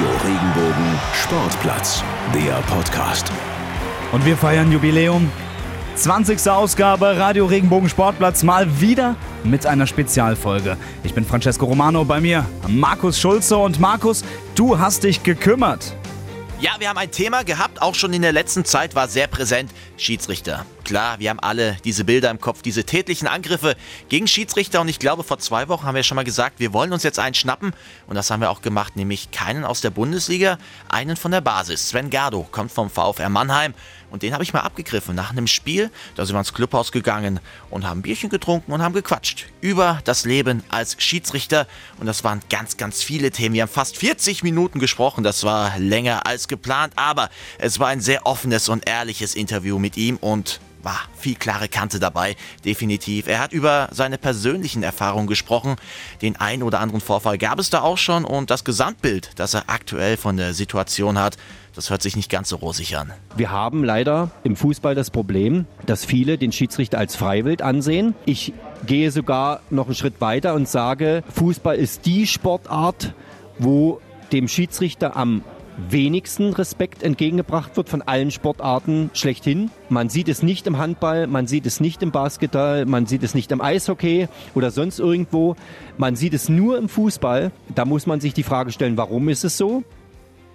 Radio Regenbogen Sportplatz, der Podcast. Und wir feiern Jubiläum. 20. Ausgabe Radio Regenbogen Sportplatz mal wieder mit einer Spezialfolge. Ich bin Francesco Romano, bei mir Markus Schulze und Markus, du hast dich gekümmert. Ja, wir haben ein Thema gehabt, auch schon in der letzten Zeit war sehr präsent, Schiedsrichter. Klar, wir haben alle diese Bilder im Kopf, diese tätlichen Angriffe gegen Schiedsrichter und ich glaube, vor zwei Wochen haben wir schon mal gesagt, wir wollen uns jetzt einen schnappen und das haben wir auch gemacht, nämlich keinen aus der Bundesliga, einen von der Basis. Sven Gardo kommt vom VfR Mannheim und den habe ich mal abgegriffen nach einem Spiel. Da sind wir ins Clubhaus gegangen und haben Bierchen getrunken und haben gequatscht über das Leben als Schiedsrichter. Und das waren ganz, ganz viele Themen. Wir haben fast 40 Minuten gesprochen. Das war länger als geplant, aber es war ein sehr offenes und ehrliches Interview mit ihm und war viel klare Kante dabei, definitiv. Er hat über seine persönlichen Erfahrungen gesprochen. Den ein oder anderen Vorfall gab es da auch schon und das Gesamtbild, das er aktuell von der Situation hat, das hört sich nicht ganz so rosig an. Wir haben leider im Fußball das Problem, dass viele den Schiedsrichter als Freiwild ansehen. Ich gehe sogar noch einen Schritt weiter und sage, Fußball ist die Sportart, wo dem Schiedsrichter am wenigsten Respekt entgegengebracht wird von allen Sportarten schlechthin. Man sieht es nicht im Handball, man sieht es nicht im Basketball, man sieht es nicht im Eishockey oder sonst irgendwo. Man sieht es nur im Fußball. Da muss man sich die Frage stellen, warum ist es so?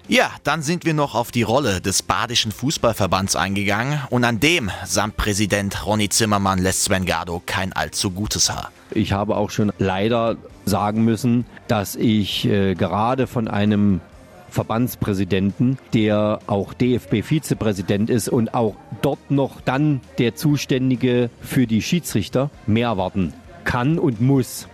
Ja, dann sind wir noch auf die Rolle des Badischen Fußballverbands eingegangen und an dem samt Präsident Ronny Zimmermann lässt Sven Gardo kein allzu gutes Haar. Ich habe auch schon leider sagen müssen, dass ich äh, gerade von einem Verbandspräsidenten, der auch DFB-Vizepräsident ist und auch dort noch dann der Zuständige für die Schiedsrichter mehr erwarten kann und muss.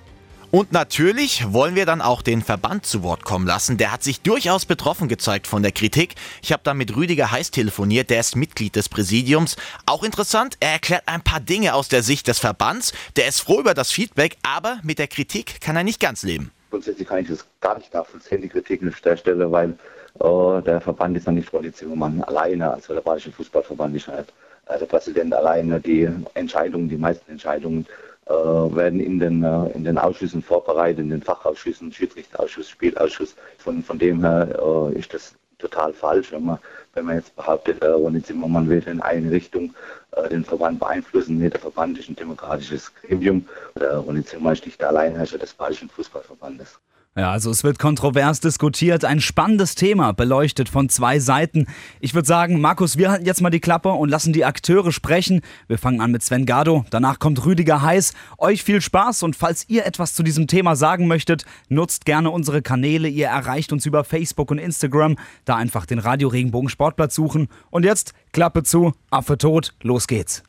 Und natürlich wollen wir dann auch den Verband zu Wort kommen lassen. Der hat sich durchaus betroffen gezeigt von der Kritik. Ich habe dann mit Rüdiger Heiß telefoniert, der ist Mitglied des Präsidiums. Auch interessant, er erklärt ein paar Dinge aus der Sicht des Verbands. Der ist froh über das Feedback, aber mit der Kritik kann er nicht ganz leben. Grundsätzlich kann ich das gar nicht nachvollziehen, die Kritik an der Stelle, weil äh, der Verband ist ja nicht Ronny Zimmermann alleine, also der Badische Fußballverband ist halt äh, der Präsident alleine. Die Entscheidungen, die meisten Entscheidungen äh, werden in den, äh, in den Ausschüssen vorbereitet, in den Fachausschüssen, Schiedsrichterausschuss, Spielausschuss. Von, von dem her äh, ist das total falsch, wenn man, wenn man jetzt behauptet, äh, Ronny Zimmermann will in eine Richtung äh, den Verband beeinflussen. Nee, der Verband ist ein demokratisches Gremium. Der Ronny Zimmermann ist nicht der Alleinherrscher des Bayerischen Fußballverbandes. Ja, also es wird kontrovers diskutiert, ein spannendes Thema, beleuchtet von zwei Seiten. Ich würde sagen, Markus, wir halten jetzt mal die Klappe und lassen die Akteure sprechen. Wir fangen an mit Sven Gardo, danach kommt Rüdiger Heiß. Euch viel Spaß und falls ihr etwas zu diesem Thema sagen möchtet, nutzt gerne unsere Kanäle. Ihr erreicht uns über Facebook und Instagram. Da einfach den Radio Regenbogen Sportplatz suchen. Und jetzt Klappe zu, Affe tot, los geht's.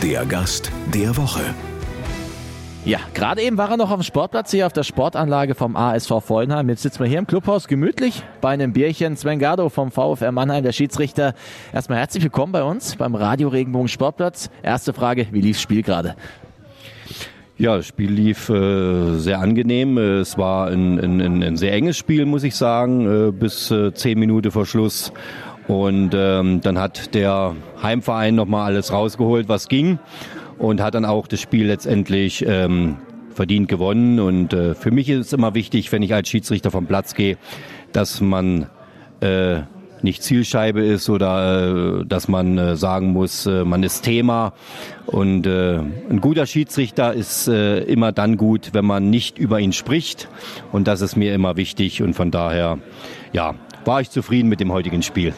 Der Gast der Woche. Ja, gerade eben war er noch auf dem Sportplatz hier auf der Sportanlage vom ASV Vollenheim. Jetzt sitzen wir hier im Clubhaus gemütlich bei einem Bierchen. Sven Gardo vom VfR Mannheim, der Schiedsrichter. Erstmal herzlich willkommen bei uns beim Radio Regenbogen Sportplatz. Erste Frage, wie lief's Spiel gerade? Ja, das Spiel lief äh, sehr angenehm. Es war ein, ein, ein, sehr enges Spiel, muss ich sagen, äh, bis äh, zehn Minuten vor Schluss. Und ähm, dann hat der Heimverein nochmal alles rausgeholt, was ging und hat dann auch das Spiel letztendlich ähm, verdient gewonnen. Und äh, für mich ist es immer wichtig, wenn ich als Schiedsrichter vom Platz gehe, dass man äh, nicht Zielscheibe ist oder äh, dass man äh, sagen muss, äh, man ist Thema. Und äh, ein guter Schiedsrichter ist äh, immer dann gut, wenn man nicht über ihn spricht. Und das ist mir immer wichtig. Und von daher, ja, war ich zufrieden mit dem heutigen Spiel.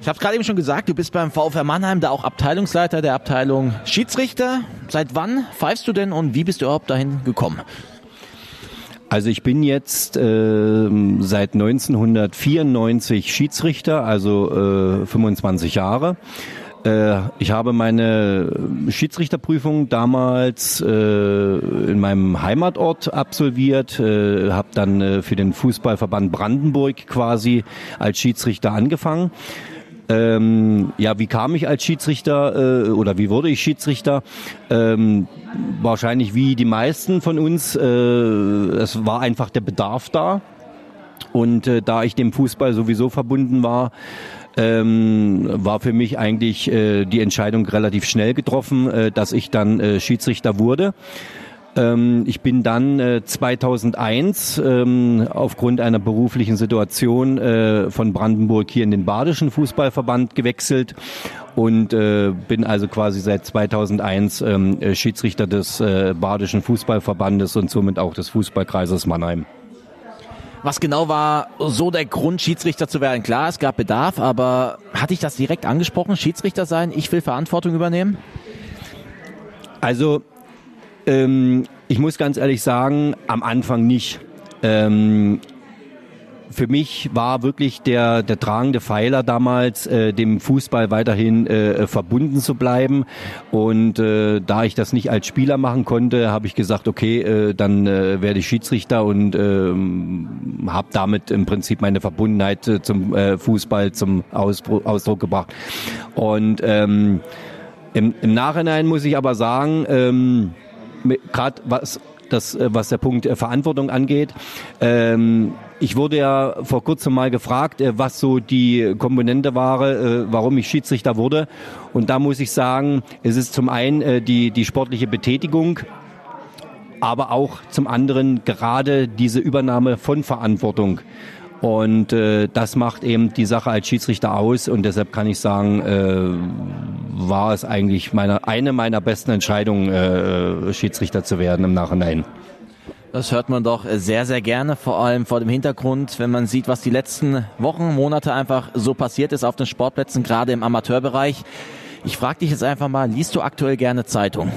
Ich habe gerade eben schon gesagt, du bist beim VfR Mannheim da auch Abteilungsleiter der Abteilung Schiedsrichter. Seit wann pfeifst du denn und wie bist du überhaupt dahin gekommen? Also ich bin jetzt äh, seit 1994 Schiedsrichter, also äh, 25 Jahre. Äh, ich habe meine Schiedsrichterprüfung damals äh, in meinem Heimatort absolviert, äh, habe dann äh, für den Fußballverband Brandenburg quasi als Schiedsrichter angefangen. Ähm, ja, wie kam ich als Schiedsrichter äh, oder wie wurde ich Schiedsrichter? Ähm, wahrscheinlich wie die meisten von uns. Äh, es war einfach der Bedarf da. Und äh, da ich dem Fußball sowieso verbunden war, ähm, war für mich eigentlich äh, die Entscheidung relativ schnell getroffen, äh, dass ich dann äh, Schiedsrichter wurde. Ähm, ich bin dann äh, 2001 ähm, aufgrund einer beruflichen Situation äh, von Brandenburg hier in den Badischen Fußballverband gewechselt und äh, bin also quasi seit 2001 ähm, äh, Schiedsrichter des äh, Badischen Fußballverbandes und somit auch des Fußballkreises Mannheim. Was genau war so der Grund, Schiedsrichter zu werden? Klar, es gab Bedarf, aber hatte ich das direkt angesprochen, Schiedsrichter sein? Ich will Verantwortung übernehmen? Also, ähm, ich muss ganz ehrlich sagen, am Anfang nicht. Ähm, für mich war wirklich der, der tragende Pfeiler damals, äh, dem Fußball weiterhin äh, verbunden zu bleiben. Und äh, da ich das nicht als Spieler machen konnte, habe ich gesagt, okay, äh, dann äh, werde ich Schiedsrichter und äh, habe damit im Prinzip meine Verbundenheit äh, zum äh, Fußball zum Ausdruck, Ausdruck gebracht. Und ähm, im, im Nachhinein muss ich aber sagen, ähm, gerade was das, äh, was der Punkt äh, Verantwortung angeht. Ähm, ich wurde ja vor kurzem mal gefragt, äh, was so die Komponente war, warum ich Schiedsrichter wurde. Und da muss ich sagen, es ist zum einen die, die sportliche Betätigung, aber auch zum anderen gerade diese Übernahme von Verantwortung. Und äh, das macht eben die Sache als Schiedsrichter aus und deshalb kann ich sagen, äh, war es eigentlich meine, eine meiner besten Entscheidungen, äh, Schiedsrichter zu werden im Nachhinein. Das hört man doch sehr, sehr gerne, vor allem vor dem Hintergrund, wenn man sieht, was die letzten Wochen, Monate einfach so passiert ist auf den Sportplätzen, gerade im Amateurbereich. Ich frage dich jetzt einfach mal, liest du aktuell gerne Zeitung?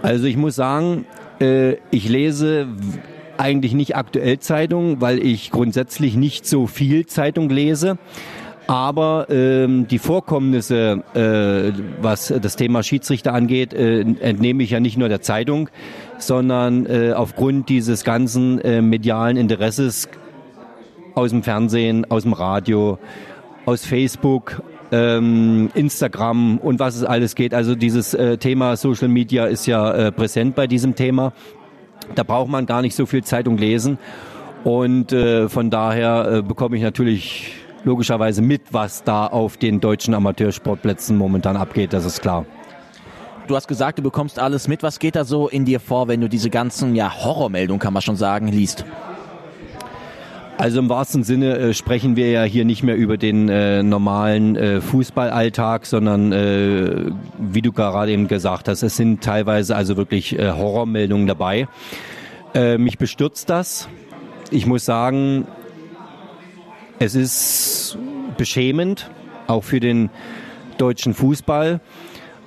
Also ich muss sagen, äh, ich lese eigentlich nicht aktuell Zeitung, weil ich grundsätzlich nicht so viel Zeitung lese. Aber ähm, die Vorkommnisse, äh, was das Thema Schiedsrichter angeht, äh, entnehme ich ja nicht nur der Zeitung, sondern äh, aufgrund dieses ganzen äh, medialen Interesses aus dem Fernsehen, aus dem Radio, aus Facebook, ähm, Instagram und was es alles geht. Also dieses äh, Thema Social Media ist ja äh, präsent bei diesem Thema. Da braucht man gar nicht so viel Zeitung lesen. Und äh, von daher äh, bekomme ich natürlich logischerweise mit, was da auf den deutschen Amateursportplätzen momentan abgeht, das ist klar. Du hast gesagt, du bekommst alles mit. Was geht da so in dir vor, wenn du diese ganzen ja, Horrormeldungen, kann man schon sagen, liest? Also im wahrsten Sinne äh, sprechen wir ja hier nicht mehr über den äh, normalen äh, Fußballalltag, sondern äh, wie du gerade eben gesagt hast, es sind teilweise also wirklich äh, Horrormeldungen dabei. Äh, mich bestürzt das. Ich muss sagen, es ist beschämend, auch für den deutschen Fußball.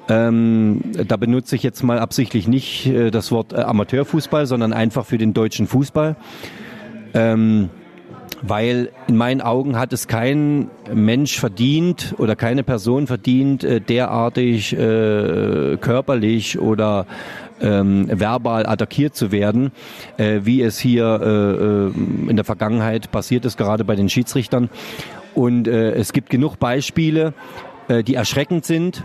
Ähm, da benutze ich jetzt mal absichtlich nicht äh, das Wort äh, Amateurfußball, sondern einfach für den deutschen Fußball. Ähm, weil in meinen Augen hat es kein Mensch verdient oder keine Person verdient, äh, derartig äh, körperlich oder ähm, verbal attackiert zu werden, äh, wie es hier äh, äh, in der Vergangenheit passiert ist, gerade bei den Schiedsrichtern. Und äh, es gibt genug Beispiele, äh, die erschreckend sind.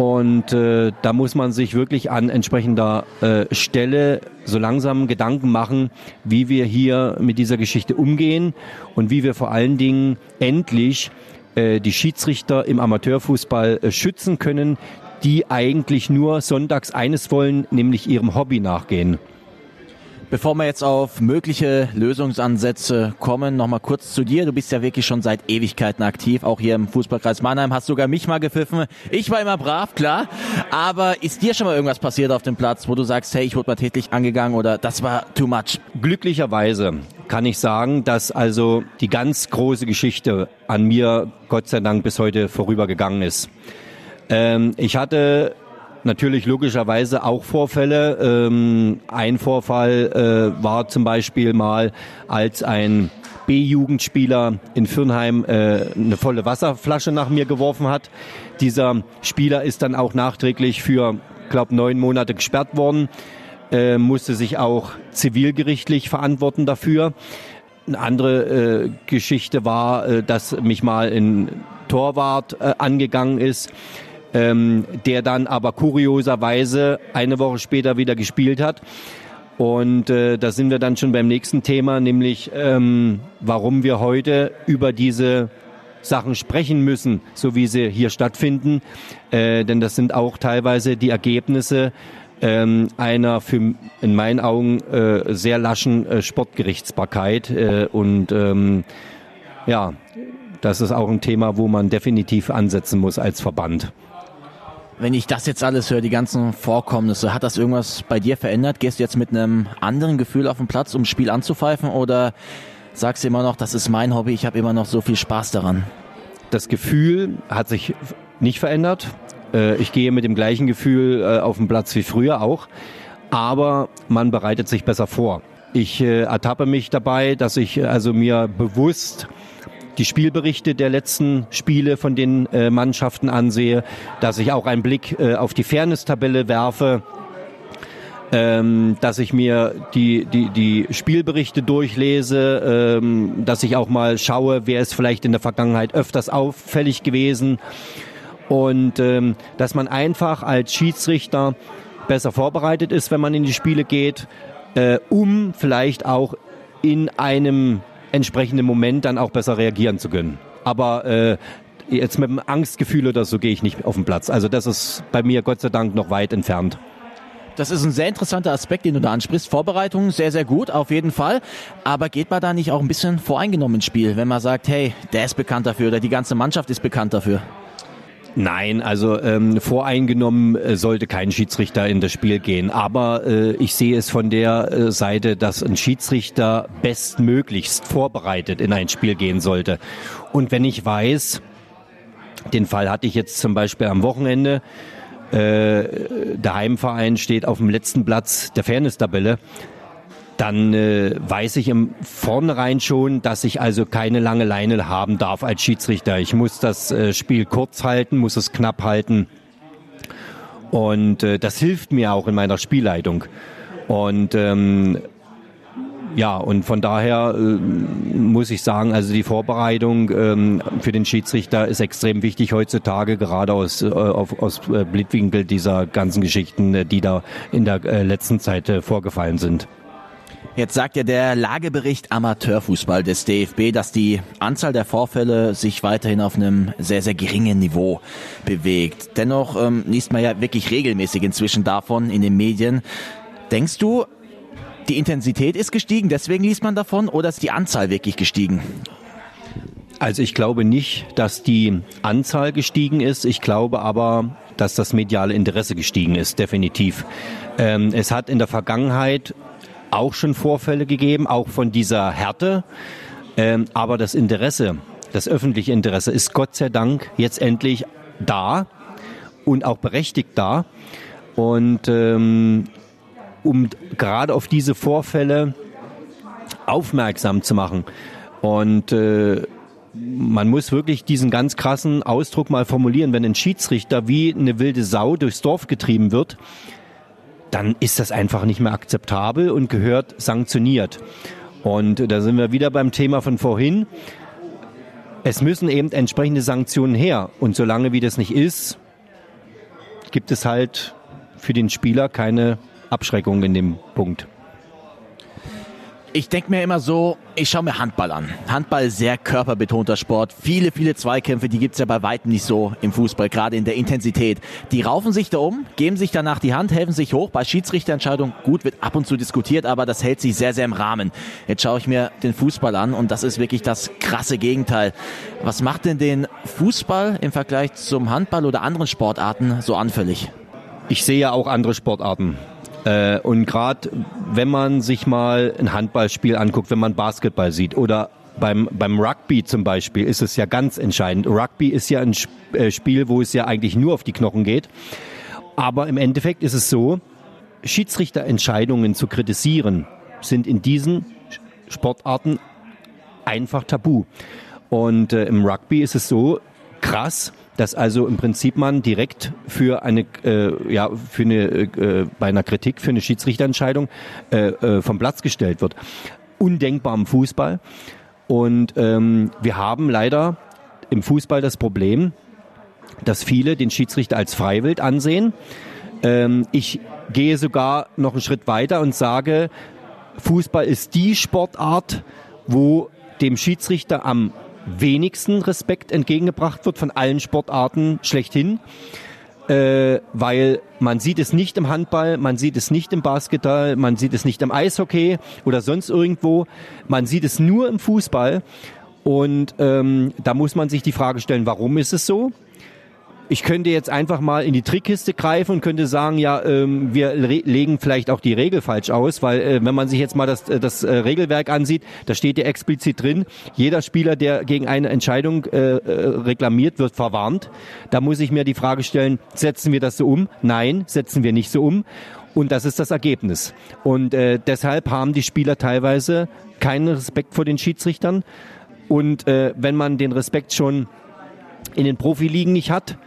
Und äh, da muss man sich wirklich an entsprechender äh, Stelle so langsam Gedanken machen, wie wir hier mit dieser Geschichte umgehen und wie wir vor allen Dingen endlich äh, die Schiedsrichter im Amateurfußball äh, schützen können, die eigentlich nur sonntags eines wollen, nämlich ihrem Hobby nachgehen. Bevor wir jetzt auf mögliche Lösungsansätze kommen, nochmal kurz zu dir. Du bist ja wirklich schon seit Ewigkeiten aktiv, auch hier im Fußballkreis Mannheim, hast sogar mich mal gepfiffen. Ich war immer brav, klar. Aber ist dir schon mal irgendwas passiert auf dem Platz, wo du sagst, hey, ich wurde mal tätlich angegangen oder das war too much? Glücklicherweise kann ich sagen, dass also die ganz große Geschichte an mir Gott sei Dank bis heute vorübergegangen ist. Ähm, ich hatte natürlich logischerweise auch Vorfälle. Ähm, ein Vorfall äh, war zum Beispiel mal, als ein B-Jugendspieler in Firnheim äh, eine volle Wasserflasche nach mir geworfen hat. Dieser Spieler ist dann auch nachträglich für, glaube neun Monate gesperrt worden, äh, musste sich auch zivilgerichtlich verantworten dafür. Eine andere äh, Geschichte war, äh, dass mich mal ein Torwart äh, angegangen ist ähm, der dann aber kurioserweise eine Woche später wieder gespielt hat. Und äh, da sind wir dann schon beim nächsten Thema, nämlich ähm, warum wir heute über diese Sachen sprechen müssen, so wie sie hier stattfinden. Äh, denn das sind auch teilweise die Ergebnisse ähm, einer für in meinen Augen äh, sehr laschen äh, Sportgerichtsbarkeit äh, und ähm, ja, das ist auch ein Thema, wo man definitiv ansetzen muss als Verband. Wenn ich das jetzt alles höre, die ganzen Vorkommnisse, hat das irgendwas bei dir verändert? Gehst du jetzt mit einem anderen Gefühl auf den Platz, um das Spiel anzupfeifen oder sagst du immer noch, das ist mein Hobby, ich habe immer noch so viel Spaß daran? Das Gefühl hat sich nicht verändert. Äh, ich gehe mit dem gleichen Gefühl äh, auf den Platz wie früher auch, aber man bereitet sich besser vor. Ich äh, ertappe mich dabei, dass ich also mir bewusst die Spielberichte der letzten Spiele von den Mannschaften ansehe, dass ich auch einen Blick auf die Fairness-Tabelle werfe, ähm, dass ich mir die, die, die Spielberichte durchlese, ähm, dass ich auch mal schaue, wer ist vielleicht in der Vergangenheit öfters auffällig gewesen und ähm, dass man einfach als Schiedsrichter besser vorbereitet ist, wenn man in die Spiele geht, äh, um vielleicht auch in einem entsprechenden Moment dann auch besser reagieren zu können. Aber äh, jetzt mit dem Angstgefühl oder so gehe ich nicht auf den Platz. Also das ist bei mir Gott sei Dank noch weit entfernt. Das ist ein sehr interessanter Aspekt, den du da ansprichst. Vorbereitung sehr, sehr gut, auf jeden Fall. Aber geht man da nicht auch ein bisschen voreingenommen ins Spiel, wenn man sagt, hey, der ist bekannt dafür oder die ganze Mannschaft ist bekannt dafür? Nein, also ähm, voreingenommen äh, sollte kein Schiedsrichter in das Spiel gehen. Aber äh, ich sehe es von der äh, Seite, dass ein Schiedsrichter bestmöglichst vorbereitet in ein Spiel gehen sollte. Und wenn ich weiß, den Fall hatte ich jetzt zum Beispiel am Wochenende, äh, der Heimverein steht auf dem letzten Platz der Fairness-Tabelle, dann äh, weiß ich im Vornherein schon, dass ich also keine lange Leine haben darf als Schiedsrichter. Ich muss das äh, Spiel kurz halten, muss es knapp halten. Und äh, das hilft mir auch in meiner Spielleitung. Und ähm, ja, und von daher äh, muss ich sagen, also die Vorbereitung ähm, für den Schiedsrichter ist extrem wichtig heutzutage, gerade aus, äh, auf, aus äh, Blickwinkel dieser ganzen Geschichten, äh, die da in der äh, letzten Zeit äh, vorgefallen sind. Jetzt sagt ja der Lagebericht Amateurfußball des DFB, dass die Anzahl der Vorfälle sich weiterhin auf einem sehr, sehr geringen Niveau bewegt. Dennoch ähm, liest man ja wirklich regelmäßig inzwischen davon in den Medien. Denkst du, die Intensität ist gestiegen, deswegen liest man davon, oder ist die Anzahl wirklich gestiegen? Also ich glaube nicht, dass die Anzahl gestiegen ist. Ich glaube aber, dass das mediale Interesse gestiegen ist, definitiv. Ähm, es hat in der Vergangenheit auch schon Vorfälle gegeben, auch von dieser Härte. Ähm, aber das Interesse, das öffentliche Interesse ist Gott sei Dank jetzt endlich da und auch berechtigt da. Und ähm, um gerade auf diese Vorfälle aufmerksam zu machen. Und äh, man muss wirklich diesen ganz krassen Ausdruck mal formulieren, wenn ein Schiedsrichter wie eine wilde Sau durchs Dorf getrieben wird, dann ist das einfach nicht mehr akzeptabel und gehört sanktioniert. Und da sind wir wieder beim Thema von vorhin. Es müssen eben entsprechende Sanktionen her. Und solange wie das nicht ist, gibt es halt für den Spieler keine Abschreckung in dem Punkt. Ich denke mir immer so, ich schaue mir Handball an. Handball sehr körperbetonter Sport. Viele, viele Zweikämpfe, die gibt's ja bei weitem nicht so im Fußball, gerade in der Intensität. Die raufen sich da um, geben sich danach die Hand, helfen sich hoch. Bei Schiedsrichterentscheidungen, gut, wird ab und zu diskutiert, aber das hält sich sehr, sehr im Rahmen. Jetzt schaue ich mir den Fußball an und das ist wirklich das krasse Gegenteil. Was macht denn den Fußball im Vergleich zum Handball oder anderen Sportarten so anfällig? Ich sehe ja auch andere Sportarten. Äh, und gerade wenn man sich mal ein Handballspiel anguckt, wenn man Basketball sieht oder beim, beim Rugby zum Beispiel ist es ja ganz entscheidend. Rugby ist ja ein äh, Spiel, wo es ja eigentlich nur auf die Knochen geht. Aber im Endeffekt ist es so, Schiedsrichterentscheidungen zu kritisieren sind in diesen Sportarten einfach tabu. Und äh, im Rugby ist es so krass, dass also im Prinzip man direkt für eine, äh, ja, für eine, äh, bei einer Kritik, für eine Schiedsrichterentscheidung äh, äh, vom Platz gestellt wird. Undenkbar im Fußball. Und ähm, wir haben leider im Fußball das Problem, dass viele den Schiedsrichter als Freiwild ansehen. Ähm, ich gehe sogar noch einen Schritt weiter und sage, Fußball ist die Sportart, wo dem Schiedsrichter am wenigsten Respekt entgegengebracht wird von allen Sportarten schlechthin. äh, weil man sieht es nicht im Handball, man sieht es nicht im Basketball, man sieht es nicht im Eishockey oder sonst irgendwo, man sieht es nur im Fußball. Und ähm, da muss man sich die Frage stellen, warum ist es so? Ich könnte jetzt einfach mal in die Trickkiste greifen und könnte sagen, ja, ähm, wir legen vielleicht auch die Regel falsch aus, weil äh, wenn man sich jetzt mal das, äh, das äh, Regelwerk ansieht, da steht ja explizit drin, jeder Spieler, der gegen eine Entscheidung äh, äh, reklamiert, wird verwarnt. Da muss ich mir die Frage stellen, setzen wir das so um? Nein, setzen wir nicht so um. Und das ist das Ergebnis. Und äh, deshalb haben die Spieler teilweise keinen Respekt vor den Schiedsrichtern. Und äh, wenn man den Respekt schon in den Profiligen nicht hat,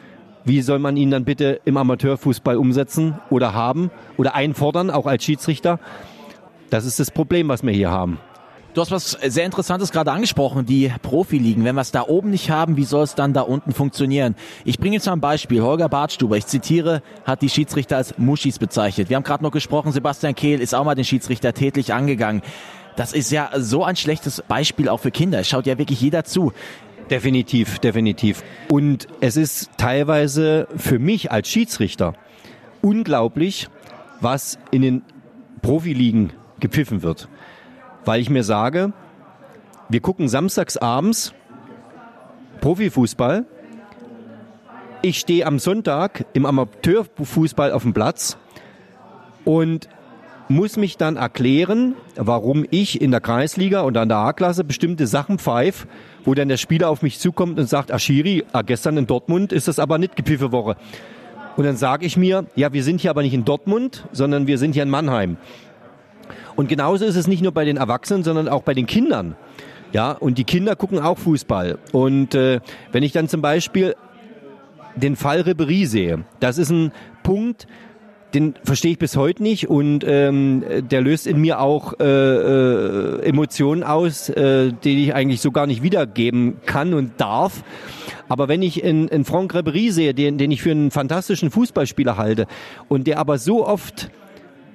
wie soll man ihn dann bitte im Amateurfußball umsetzen oder haben oder einfordern, auch als Schiedsrichter? Das ist das Problem, was wir hier haben. Du hast was sehr Interessantes gerade angesprochen, die Profiligen. Wenn wir es da oben nicht haben, wie soll es dann da unten funktionieren? Ich bringe jetzt mal ein Beispiel. Holger Bartstuber, ich zitiere, hat die Schiedsrichter als Muschis bezeichnet. Wir haben gerade noch gesprochen, Sebastian Kehl ist auch mal den Schiedsrichter tätlich angegangen. Das ist ja so ein schlechtes Beispiel auch für Kinder. Es schaut ja wirklich jeder zu. Definitiv, definitiv. Und es ist teilweise für mich als Schiedsrichter unglaublich, was in den Profiligen gepfiffen wird. Weil ich mir sage, wir gucken samstags abends Profifußball. Ich stehe am Sonntag im Amateurfußball auf dem Platz und muss mich dann erklären, warum ich in der Kreisliga und an der A-Klasse bestimmte Sachen pfeife, wo dann der Spieler auf mich zukommt und sagt, Aschiri, ah, gestern in Dortmund ist das aber nicht gepiffe Woche. Und dann sage ich mir, ja, wir sind hier aber nicht in Dortmund, sondern wir sind hier in Mannheim. Und genauso ist es nicht nur bei den Erwachsenen, sondern auch bei den Kindern. Ja, und die Kinder gucken auch Fußball. Und äh, wenn ich dann zum Beispiel den Fall Ribery sehe, das ist ein Punkt, den verstehe ich bis heute nicht und ähm, der löst in mir auch äh, äh, Emotionen aus, äh, die ich eigentlich so gar nicht wiedergeben kann und darf. Aber wenn ich in, in Franck Ribery sehe, den, den ich für einen fantastischen Fußballspieler halte und der aber so oft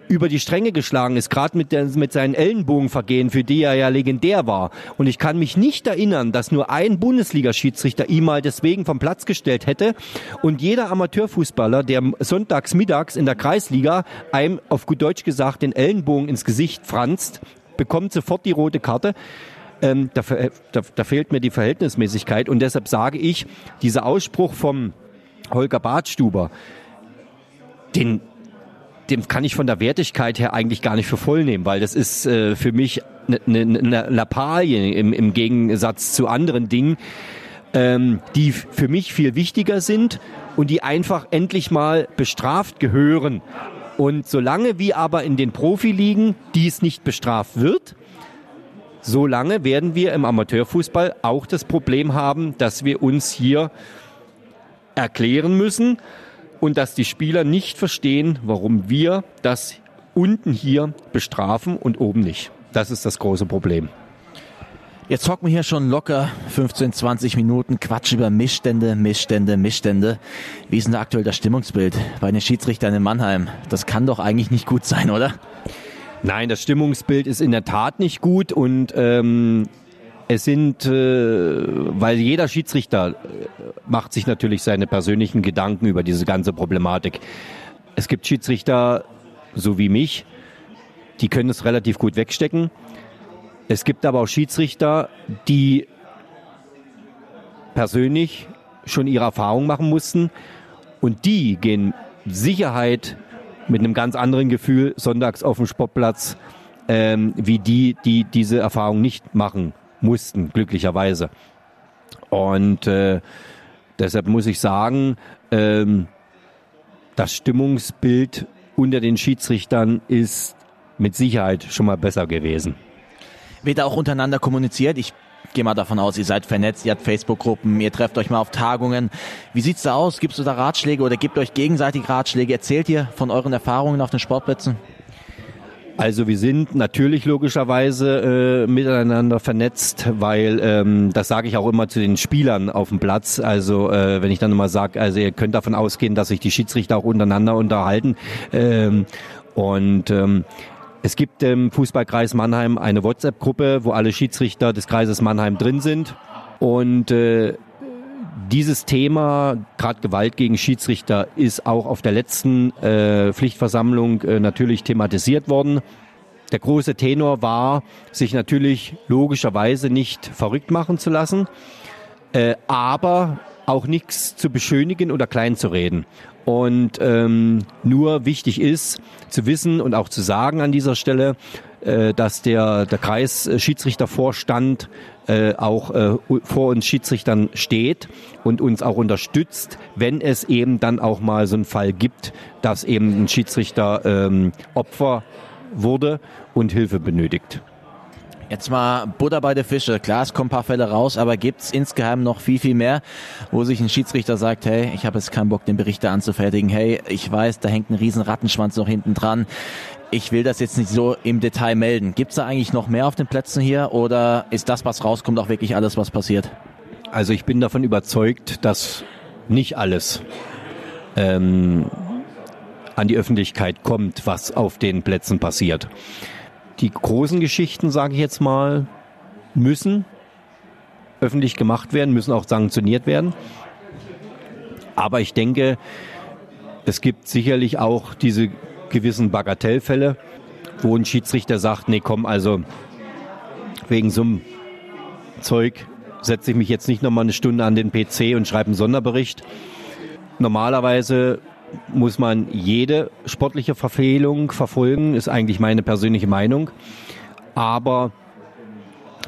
über die Stränge geschlagen ist, gerade mit, mit seinen Ellenbogenvergehen, für die er ja legendär war. Und ich kann mich nicht erinnern, dass nur ein Bundesliga-Schiedsrichter ihn mal deswegen vom Platz gestellt hätte. Und jeder Amateurfußballer, der sonntags mittags in der Kreisliga einem auf gut Deutsch gesagt den Ellenbogen ins Gesicht franzt, bekommt sofort die rote Karte. Ähm, da, da, da fehlt mir die Verhältnismäßigkeit. Und deshalb sage ich, dieser Ausspruch vom Holger Badstuber, den, dem kann ich von der Wertigkeit her eigentlich gar nicht für voll nehmen, weil das ist äh, für mich eine ne, ne Lappalie im, im Gegensatz zu anderen Dingen, ähm, die für mich viel wichtiger sind und die einfach endlich mal bestraft gehören. Und solange wie aber in den Profiligen dies nicht bestraft wird, solange werden wir im Amateurfußball auch das Problem haben, dass wir uns hier erklären müssen, und dass die Spieler nicht verstehen, warum wir das unten hier bestrafen und oben nicht. Das ist das große Problem. Jetzt hocken wir hier schon locker 15, 20 Minuten, Quatsch über Missstände, Missstände, Missstände. Wie ist denn da aktuell das Stimmungsbild bei den Schiedsrichtern in Mannheim? Das kann doch eigentlich nicht gut sein, oder? Nein, das Stimmungsbild ist in der Tat nicht gut und ähm, es sind, äh, weil jeder Schiedsrichter äh, macht sich natürlich seine persönlichen Gedanken über diese ganze Problematik. Es gibt Schiedsrichter, so wie mich, die können es relativ gut wegstecken. Es gibt aber auch Schiedsrichter, die persönlich schon ihre Erfahrung machen mussten und die gehen Sicherheit mit einem ganz anderen Gefühl sonntags auf dem Sportplatz, ähm, wie die, die diese Erfahrung nicht machen mussten, glücklicherweise. Und äh, deshalb muss ich sagen, ähm, das Stimmungsbild unter den Schiedsrichtern ist mit Sicherheit schon mal besser gewesen. Wird auch untereinander kommuniziert? Ich gehe mal davon aus, ihr seid vernetzt, ihr habt Facebook-Gruppen, ihr trefft euch mal auf Tagungen. Wie sieht's da aus? Gibst du da Ratschläge oder gebt euch gegenseitig Ratschläge? Erzählt ihr von euren Erfahrungen auf den Sportplätzen? Also wir sind natürlich logischerweise äh, miteinander vernetzt, weil ähm, das sage ich auch immer zu den Spielern auf dem Platz. Also äh, wenn ich dann immer sage, also ihr könnt davon ausgehen, dass sich die Schiedsrichter auch untereinander unterhalten. Ähm, und ähm, es gibt im Fußballkreis Mannheim eine WhatsApp-Gruppe, wo alle Schiedsrichter des Kreises Mannheim drin sind. Und äh, dieses Thema, gerade Gewalt gegen Schiedsrichter, ist auch auf der letzten äh, Pflichtversammlung äh, natürlich thematisiert worden. Der große Tenor war, sich natürlich logischerweise nicht verrückt machen zu lassen, äh, aber auch nichts zu beschönigen oder klein zu reden. Und ähm, nur wichtig ist zu wissen und auch zu sagen an dieser Stelle, äh, dass der, der Kreisschiedsrichtervorstand äh, auch äh, vor uns Schiedsrichtern steht und uns auch unterstützt, wenn es eben dann auch mal so einen Fall gibt, dass eben ein Schiedsrichter ähm, Opfer wurde und Hilfe benötigt. Jetzt mal Butter bei der Fische. Klar, es kommen ein paar Fälle raus, aber gibt's insgeheim noch viel, viel mehr, wo sich ein Schiedsrichter sagt, hey, ich habe jetzt keinen Bock, den Bericht da anzufertigen. Hey, ich weiß, da hängt ein riesen Rattenschwanz noch hinten dran. Ich will das jetzt nicht so im Detail melden. Gibt's da eigentlich noch mehr auf den Plätzen hier oder ist das, was rauskommt, auch wirklich alles, was passiert? Also ich bin davon überzeugt, dass nicht alles ähm, an die Öffentlichkeit kommt, was auf den Plätzen passiert. Die großen Geschichten, sage ich jetzt mal, müssen öffentlich gemacht werden, müssen auch sanktioniert werden. Aber ich denke, es gibt sicherlich auch diese gewissen Bagatellfälle, wo ein Schiedsrichter sagt, nee, komm, also wegen so einem Zeug setze ich mich jetzt nicht nochmal eine Stunde an den PC und schreibe einen Sonderbericht. Normalerweise muss man jede sportliche Verfehlung verfolgen, ist eigentlich meine persönliche Meinung. Aber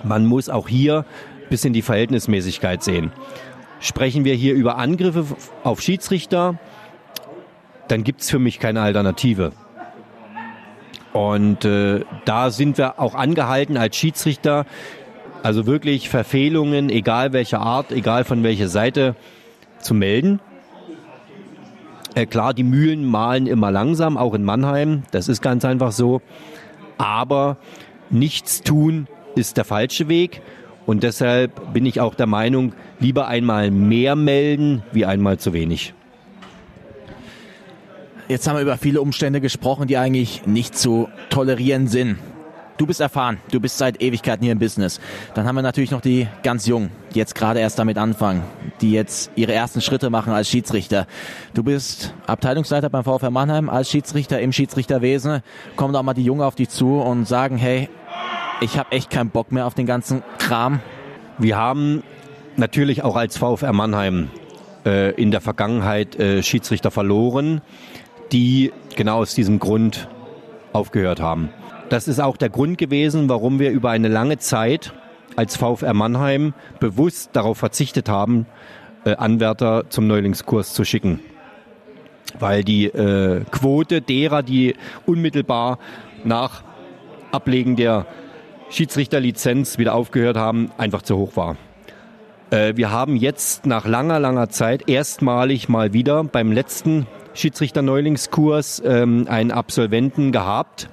man muss auch hier ein bisschen die Verhältnismäßigkeit sehen. Sprechen wir hier über Angriffe auf Schiedsrichter, dann gibt es für mich keine Alternative. Und äh, da sind wir auch angehalten als Schiedsrichter, also wirklich Verfehlungen, egal welcher Art, egal von welcher Seite, zu melden. Äh, klar, die Mühlen malen immer langsam, auch in Mannheim. Das ist ganz einfach so. Aber nichts tun ist der falsche Weg. Und deshalb bin ich auch der Meinung, lieber einmal mehr melden, wie einmal zu wenig. Jetzt haben wir über viele Umstände gesprochen, die eigentlich nicht zu tolerieren sind. Du bist erfahren, du bist seit Ewigkeiten hier im Business. Dann haben wir natürlich noch die ganz Jungen, die jetzt gerade erst damit anfangen, die jetzt ihre ersten Schritte machen als Schiedsrichter. Du bist Abteilungsleiter beim VfR Mannheim als Schiedsrichter im Schiedsrichterwesen. Kommen doch mal die Jungen auf dich zu und sagen, hey, ich habe echt keinen Bock mehr auf den ganzen Kram. Wir haben natürlich auch als VfR Mannheim äh, in der Vergangenheit äh, Schiedsrichter verloren, die genau aus diesem Grund aufgehört haben. Das ist auch der Grund gewesen, warum wir über eine lange Zeit als VfR Mannheim bewusst darauf verzichtet haben, äh, Anwärter zum Neulingskurs zu schicken. Weil die äh, Quote derer, die unmittelbar nach Ablegen der Schiedsrichterlizenz wieder aufgehört haben, einfach zu hoch war. Äh, wir haben jetzt nach langer, langer Zeit erstmalig mal wieder beim letzten Schiedsrichter-Neulingskurs ähm, einen Absolventen gehabt,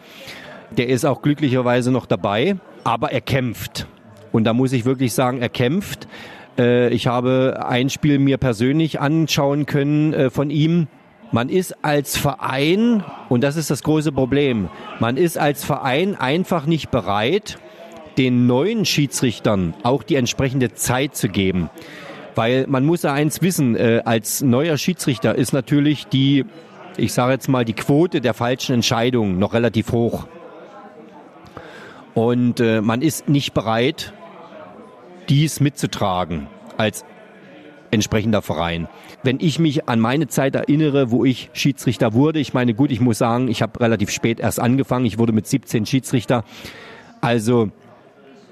der ist auch glücklicherweise noch dabei, aber er kämpft. Und da muss ich wirklich sagen, er kämpft. Äh, ich habe ein Spiel mir persönlich anschauen können äh, von ihm. Man ist als Verein, und das ist das große Problem, man ist als Verein einfach nicht bereit, den neuen Schiedsrichtern auch die entsprechende Zeit zu geben. Weil man muss ja eins wissen, äh, als neuer Schiedsrichter ist natürlich die, ich sage jetzt mal, die Quote der falschen Entscheidungen noch relativ hoch. Und äh, man ist nicht bereit, dies mitzutragen als entsprechender Verein. Wenn ich mich an meine Zeit erinnere, wo ich Schiedsrichter wurde, ich meine, gut, ich muss sagen, ich habe relativ spät erst angefangen, ich wurde mit 17 Schiedsrichter. Also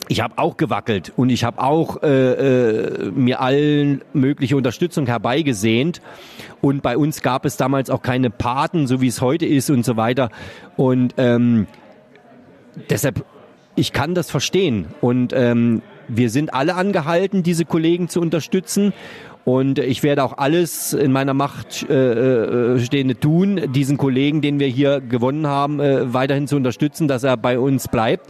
ich habe auch gewackelt und ich habe auch äh, äh, mir allen mögliche Unterstützung herbeigesehnt. Und bei uns gab es damals auch keine Paten, so wie es heute ist und so weiter. Und ähm, deshalb ich kann das verstehen. Und ähm, wir sind alle angehalten, diese Kollegen zu unterstützen. Und ich werde auch alles in meiner Macht äh, äh, Stehende tun, diesen Kollegen, den wir hier gewonnen haben, äh, weiterhin zu unterstützen, dass er bei uns bleibt.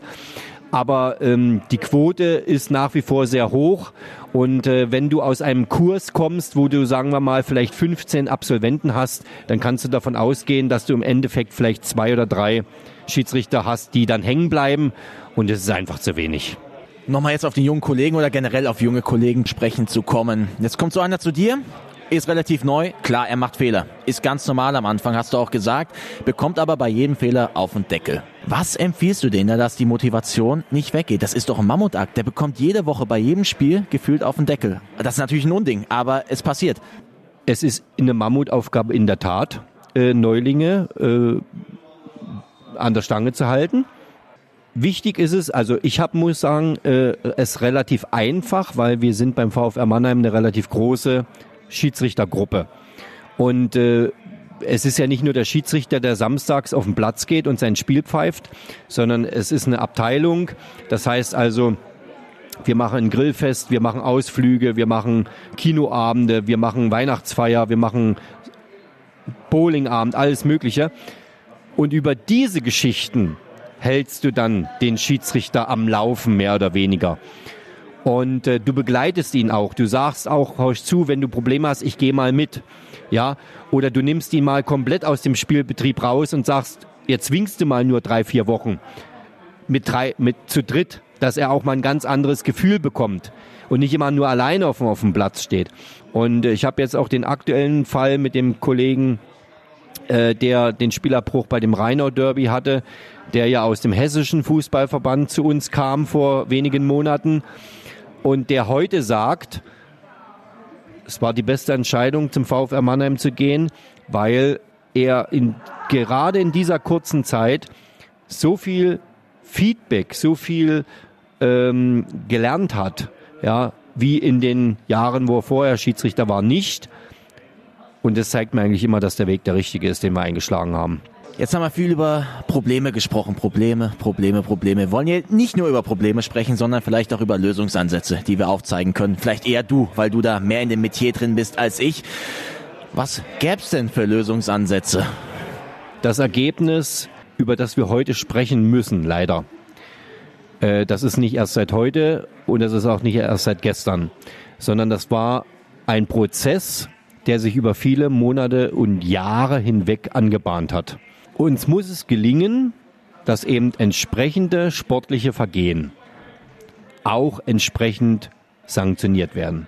Aber ähm, die Quote ist nach wie vor sehr hoch. Und äh, wenn du aus einem Kurs kommst, wo du, sagen wir mal, vielleicht 15 Absolventen hast, dann kannst du davon ausgehen, dass du im Endeffekt vielleicht zwei oder drei Schiedsrichter hast, die dann hängen bleiben. Und es ist einfach zu wenig. nochmal jetzt auf den jungen Kollegen oder generell auf junge Kollegen sprechen zu kommen. Jetzt kommt so einer zu dir, ist relativ neu. Klar, er macht Fehler. Ist ganz normal am Anfang, hast du auch gesagt. Bekommt aber bei jedem Fehler auf den Deckel. Was empfiehlst du denen, dass die Motivation nicht weggeht? Das ist doch ein Mammutakt. Der bekommt jede Woche bei jedem Spiel gefühlt auf den Deckel. Das ist natürlich ein Unding, aber es passiert. Es ist eine Mammutaufgabe in der Tat, äh, Neulinge äh, an der Stange zu halten. Wichtig ist es, also ich hab, muss sagen, äh, es relativ einfach, weil wir sind beim VfR Mannheim eine relativ große Schiedsrichtergruppe. Und äh, es ist ja nicht nur der Schiedsrichter, der samstags auf den Platz geht und sein Spiel pfeift, sondern es ist eine Abteilung. Das heißt also, wir machen ein Grillfest, wir machen Ausflüge, wir machen Kinoabende, wir machen Weihnachtsfeier, wir machen Bowlingabend, alles Mögliche. Und über diese Geschichten hältst du dann den Schiedsrichter am Laufen, mehr oder weniger. Und äh, du begleitest ihn auch. Du sagst auch, hörst zu, wenn du Probleme hast, ich gehe mal mit. Ja, oder du nimmst ihn mal komplett aus dem Spielbetrieb raus und sagst, jetzt winkst du mal nur drei, vier Wochen mit drei, mit zu dritt, dass er auch mal ein ganz anderes Gefühl bekommt und nicht immer nur alleine auf, auf dem Platz steht. Und äh, ich habe jetzt auch den aktuellen Fall mit dem Kollegen, äh, der den Spielabbruch bei dem Rheinau Derby hatte, der ja aus dem hessischen Fußballverband zu uns kam vor wenigen Monaten und der heute sagt, es war die beste Entscheidung, zum VfR Mannheim zu gehen, weil er in, gerade in dieser kurzen Zeit so viel Feedback, so viel ähm, gelernt hat, ja, wie in den Jahren, wo er vorher Schiedsrichter war, nicht. Und das zeigt mir eigentlich immer, dass der Weg der richtige ist, den wir eingeschlagen haben. Jetzt haben wir viel über Probleme gesprochen. Probleme, Probleme, Probleme. Wir wollen hier nicht nur über Probleme sprechen, sondern vielleicht auch über Lösungsansätze, die wir aufzeigen können. Vielleicht eher du, weil du da mehr in dem Metier drin bist als ich. Was gäb's denn für Lösungsansätze? Das Ergebnis, über das wir heute sprechen müssen, leider. Äh, das ist nicht erst seit heute und das ist auch nicht erst seit gestern, sondern das war ein Prozess, der sich über viele Monate und Jahre hinweg angebahnt hat. Uns muss es gelingen, dass eben entsprechende sportliche Vergehen auch entsprechend sanktioniert werden.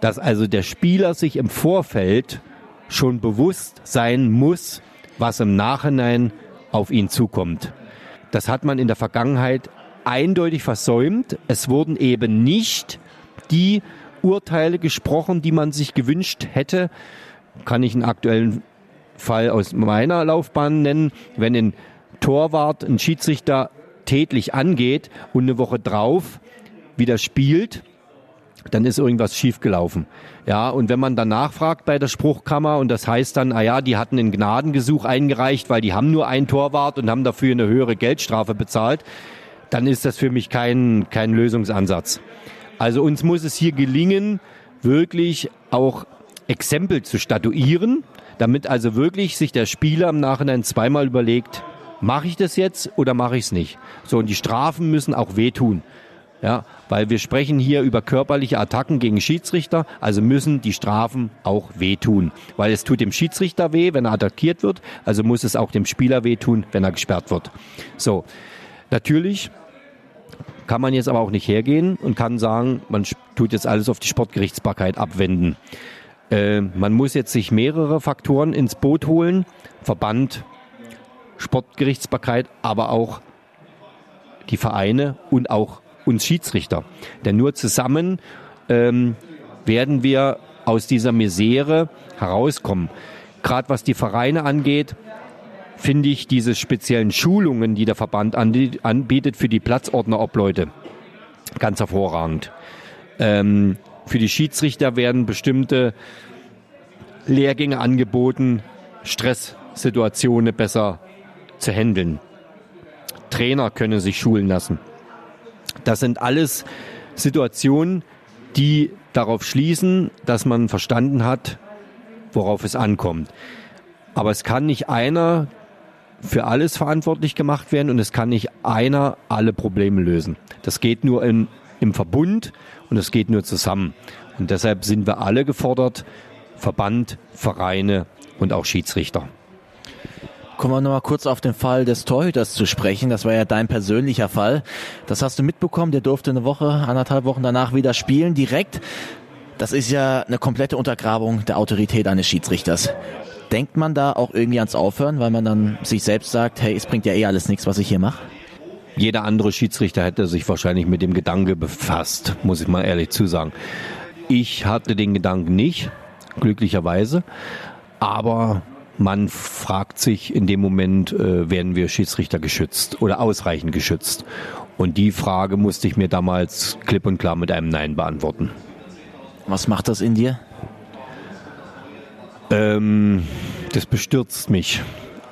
Dass also der Spieler sich im Vorfeld schon bewusst sein muss, was im Nachhinein auf ihn zukommt. Das hat man in der Vergangenheit eindeutig versäumt. Es wurden eben nicht die Urteile gesprochen, die man sich gewünscht hätte. Kann ich einen aktuellen Fall aus meiner Laufbahn nennen, wenn ein Torwart, ein Schiedsrichter tätlich angeht und eine Woche drauf wieder spielt, dann ist irgendwas schiefgelaufen. Ja, und wenn man dann nachfragt bei der Spruchkammer und das heißt dann, ah ja, die hatten ein Gnadengesuch eingereicht, weil die haben nur einen Torwart und haben dafür eine höhere Geldstrafe bezahlt, dann ist das für mich kein, kein Lösungsansatz. Also uns muss es hier gelingen, wirklich auch Exempel zu statuieren, damit also wirklich sich der Spieler im Nachhinein zweimal überlegt, mache ich das jetzt oder mache ich es nicht? So, und die Strafen müssen auch wehtun. Ja, weil wir sprechen hier über körperliche Attacken gegen Schiedsrichter, also müssen die Strafen auch wehtun. Weil es tut dem Schiedsrichter weh, wenn er attackiert wird, also muss es auch dem Spieler wehtun, wenn er gesperrt wird. So, natürlich kann man jetzt aber auch nicht hergehen und kann sagen, man tut jetzt alles auf die Sportgerichtsbarkeit abwenden. Äh, man muss jetzt sich mehrere Faktoren ins Boot holen. Verband, Sportgerichtsbarkeit, aber auch die Vereine und auch uns Schiedsrichter. Denn nur zusammen ähm, werden wir aus dieser Misere herauskommen. Gerade was die Vereine angeht, finde ich diese speziellen Schulungen, die der Verband anbietet für die Platzordnerobleute, ganz hervorragend. Ähm, für die Schiedsrichter werden bestimmte Lehrgänge angeboten, Stresssituationen besser zu handeln. Trainer können sich schulen lassen. Das sind alles Situationen, die darauf schließen, dass man verstanden hat, worauf es ankommt. Aber es kann nicht einer für alles verantwortlich gemacht werden und es kann nicht einer alle Probleme lösen. Das geht nur in, im Verbund und es geht nur zusammen. Und deshalb sind wir alle gefordert, Verband, Vereine und auch Schiedsrichter. Kommen wir nochmal kurz auf den Fall des Torhüters zu sprechen. Das war ja dein persönlicher Fall. Das hast du mitbekommen. Der durfte eine Woche, anderthalb Wochen danach wieder spielen, direkt. Das ist ja eine komplette Untergrabung der Autorität eines Schiedsrichters. Denkt man da auch irgendwie ans Aufhören, weil man dann sich selbst sagt, hey, es bringt ja eh alles nichts, was ich hier mache? Jeder andere Schiedsrichter hätte sich wahrscheinlich mit dem Gedanke befasst, muss ich mal ehrlich zusagen. Ich hatte den Gedanken nicht, glücklicherweise. Aber man fragt sich in dem Moment, äh, werden wir Schiedsrichter geschützt oder ausreichend geschützt? Und die Frage musste ich mir damals klipp und klar mit einem Nein beantworten. Was macht das in dir? Ähm, das bestürzt mich.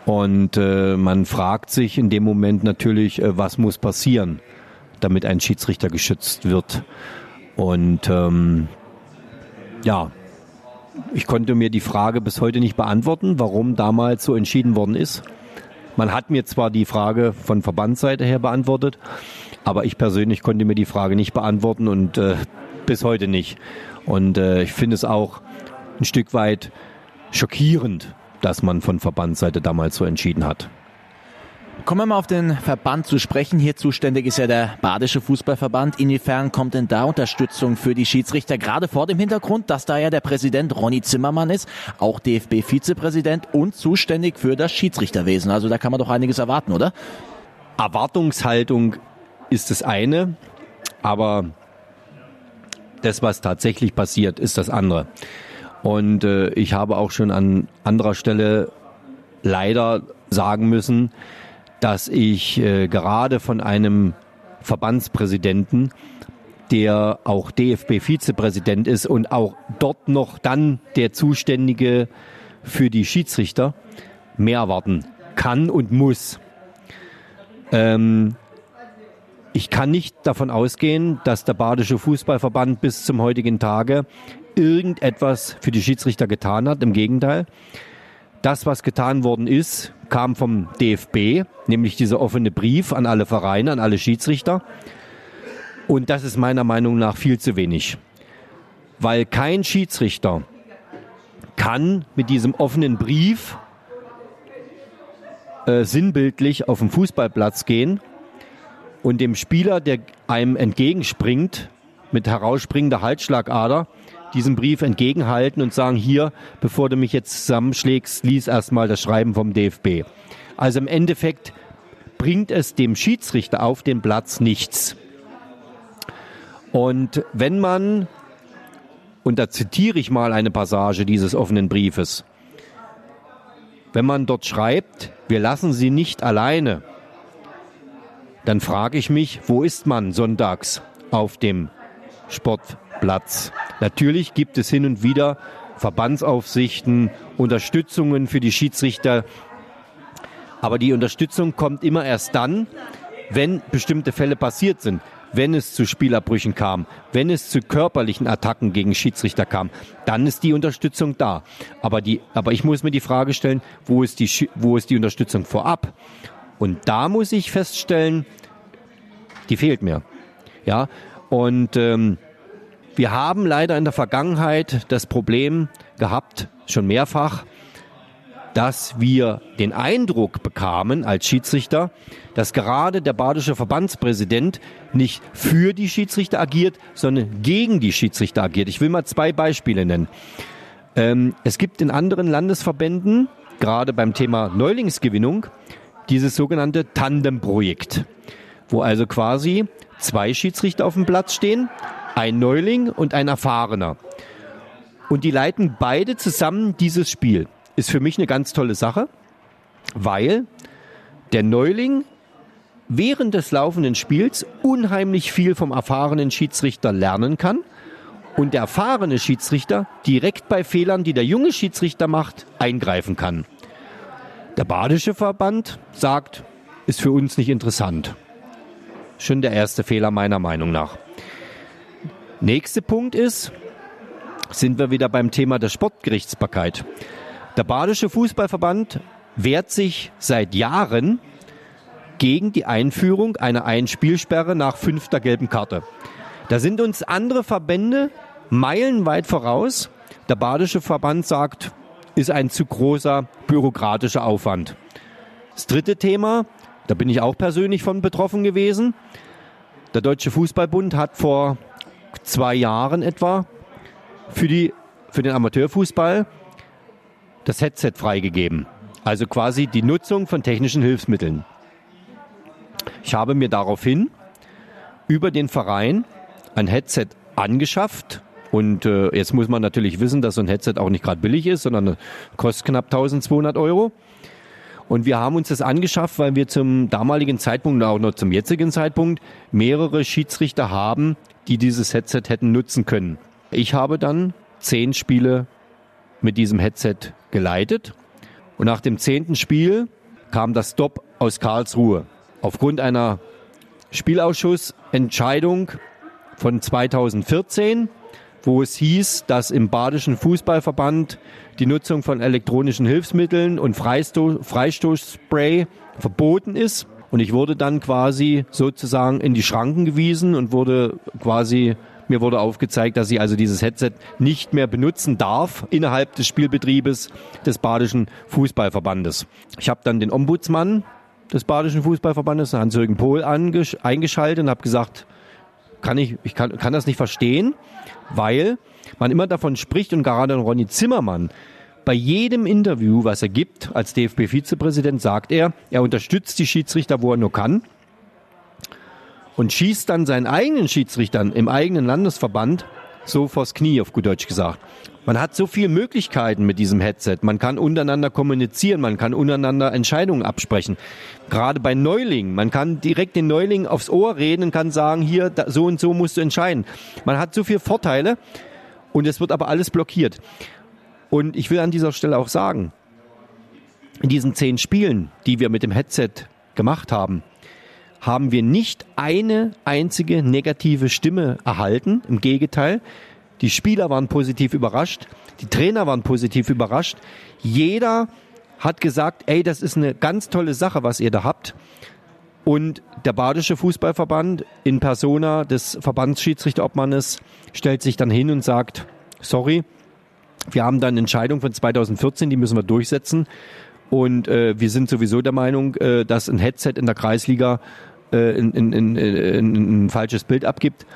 Und äh, man fragt sich in dem Moment natürlich, äh, was muss passieren, damit ein Schiedsrichter geschützt wird. Und ähm, ja, ich konnte mir die Frage bis heute nicht beantworten, warum damals so entschieden worden ist. Man hat mir zwar die Frage von Verbandsseite her beantwortet, aber ich persönlich konnte mir die Frage nicht beantworten und äh, bis heute nicht. Und äh, ich finde es auch ein Stück weit schockierend, dass man von Verbandsseite damals so entschieden hat. Kommen wir mal auf den Verband zu sprechen. Hier zuständig ist ja der Badische Fußballverband. Inwiefern kommt denn da Unterstützung für die Schiedsrichter? Gerade vor dem Hintergrund, dass da ja der Präsident Ronny Zimmermann ist, auch DFB-Vizepräsident und zuständig für das Schiedsrichterwesen. Also da kann man doch einiges erwarten, oder? Erwartungshaltung ist das eine, aber das, was tatsächlich passiert, ist das andere. Und äh, ich habe auch schon an anderer Stelle leider sagen müssen, dass ich äh, gerade von einem Verbandspräsidenten, der auch DFB-Vizepräsident ist und auch dort noch dann der Zuständige für die Schiedsrichter, mehr erwarten kann und muss. Ähm, ich kann nicht davon ausgehen, dass der Badische Fußballverband bis zum heutigen Tage irgendetwas für die Schiedsrichter getan hat. Im Gegenteil. Das, was getan worden ist, kam vom DFB, nämlich dieser offene Brief an alle Vereine, an alle Schiedsrichter. Und das ist meiner Meinung nach viel zu wenig. Weil kein Schiedsrichter kann mit diesem offenen Brief äh, sinnbildlich auf den Fußballplatz gehen und dem Spieler, der einem entgegenspringt, mit herausspringender Halsschlagader, diesen Brief entgegenhalten und sagen, hier, bevor du mich jetzt zusammenschlägst, lies erstmal das Schreiben vom DFB. Also im Endeffekt bringt es dem Schiedsrichter auf den Platz nichts. Und wenn man, und da zitiere ich mal eine Passage dieses offenen Briefes, wenn man dort schreibt, wir lassen sie nicht alleine, dann frage ich mich, wo ist man sonntags auf dem Sportplatz? Natürlich gibt es hin und wieder Verbandsaufsichten, Unterstützungen für die Schiedsrichter. Aber die Unterstützung kommt immer erst dann, wenn bestimmte Fälle passiert sind, wenn es zu Spielabbrüchen kam, wenn es zu körperlichen Attacken gegen Schiedsrichter kam, dann ist die Unterstützung da. Aber, die, aber ich muss mir die Frage stellen, wo ist die, wo ist die Unterstützung vorab? Und da muss ich feststellen, die fehlt mir. Ja, und ähm, wir haben leider in der Vergangenheit das Problem gehabt, schon mehrfach, dass wir den Eindruck bekamen als Schiedsrichter, dass gerade der badische Verbandspräsident nicht für die Schiedsrichter agiert, sondern gegen die Schiedsrichter agiert. Ich will mal zwei Beispiele nennen. Ähm, es gibt in anderen Landesverbänden, gerade beim Thema Neulingsgewinnung, dieses sogenannte Tandemprojekt, wo also quasi zwei Schiedsrichter auf dem Platz stehen ein Neuling und ein Erfahrener. Und die leiten beide zusammen dieses Spiel. Ist für mich eine ganz tolle Sache, weil der Neuling während des laufenden Spiels unheimlich viel vom erfahrenen Schiedsrichter lernen kann und der erfahrene Schiedsrichter direkt bei Fehlern, die der junge Schiedsrichter macht, eingreifen kann. Der Badische Verband sagt, ist für uns nicht interessant. Schon der erste Fehler meiner Meinung nach. Nächster Punkt ist, sind wir wieder beim Thema der Sportgerichtsbarkeit. Der Badische Fußballverband wehrt sich seit Jahren gegen die Einführung einer Einspielsperre nach fünfter gelben Karte. Da sind uns andere Verbände meilenweit voraus. Der Badische Verband sagt, ist ein zu großer bürokratischer Aufwand. Das dritte Thema, da bin ich auch persönlich von betroffen gewesen. Der Deutsche Fußballbund hat vor zwei Jahren etwa für, die, für den Amateurfußball das Headset freigegeben. Also quasi die Nutzung von technischen Hilfsmitteln. Ich habe mir daraufhin über den Verein ein Headset angeschafft. Und äh, jetzt muss man natürlich wissen, dass so ein Headset auch nicht gerade billig ist, sondern kostet knapp 1200 Euro. Und wir haben uns das angeschafft, weil wir zum damaligen Zeitpunkt und auch noch zum jetzigen Zeitpunkt mehrere Schiedsrichter haben, die dieses Headset hätten nutzen können. Ich habe dann zehn Spiele mit diesem Headset geleitet. Und nach dem zehnten Spiel kam das Stop aus Karlsruhe. Aufgrund einer Spielausschussentscheidung von 2014, wo es hieß, dass im Badischen Fußballverband die Nutzung von elektronischen Hilfsmitteln und Freisto Freistoßspray verboten ist. Und ich wurde dann quasi sozusagen in die Schranken gewiesen und wurde quasi mir wurde aufgezeigt, dass ich also dieses Headset nicht mehr benutzen darf innerhalb des Spielbetriebes des Badischen Fußballverbandes. Ich habe dann den Ombudsmann des Badischen Fußballverbandes, Hans-Jürgen Pohl, eingeschaltet und habe gesagt, kann ich, ich kann, kann das nicht verstehen, weil man immer davon spricht und gerade Ronny Zimmermann bei jedem Interview, was er gibt als DFB-Vizepräsident, sagt er, er unterstützt die Schiedsrichter, wo er nur kann und schießt dann seinen eigenen Schiedsrichtern im eigenen Landesverband so vors Knie, auf gut Deutsch gesagt. Man hat so viele Möglichkeiten mit diesem Headset. Man kann untereinander kommunizieren, man kann untereinander Entscheidungen absprechen. Gerade bei Neulingen, man kann direkt den Neulingen aufs Ohr reden und kann sagen, hier, da, so und so musst du entscheiden. Man hat so viele Vorteile und es wird aber alles blockiert. Und ich will an dieser Stelle auch sagen, in diesen zehn Spielen, die wir mit dem Headset gemacht haben, haben wir nicht eine einzige negative Stimme erhalten. Im Gegenteil, die Spieler waren positiv überrascht, die Trainer waren positiv überrascht. Jeder hat gesagt, ey, das ist eine ganz tolle Sache, was ihr da habt. Und der Badische Fußballverband in Persona des Verbandsschiedsrichterobmannes stellt sich dann hin und sagt, sorry, wir haben da eine Entscheidung von 2014, die müssen wir durchsetzen. Und äh, wir sind sowieso der Meinung, äh, dass ein Headset in der Kreisliga äh, in, in, in, ein falsches Bild abgibt.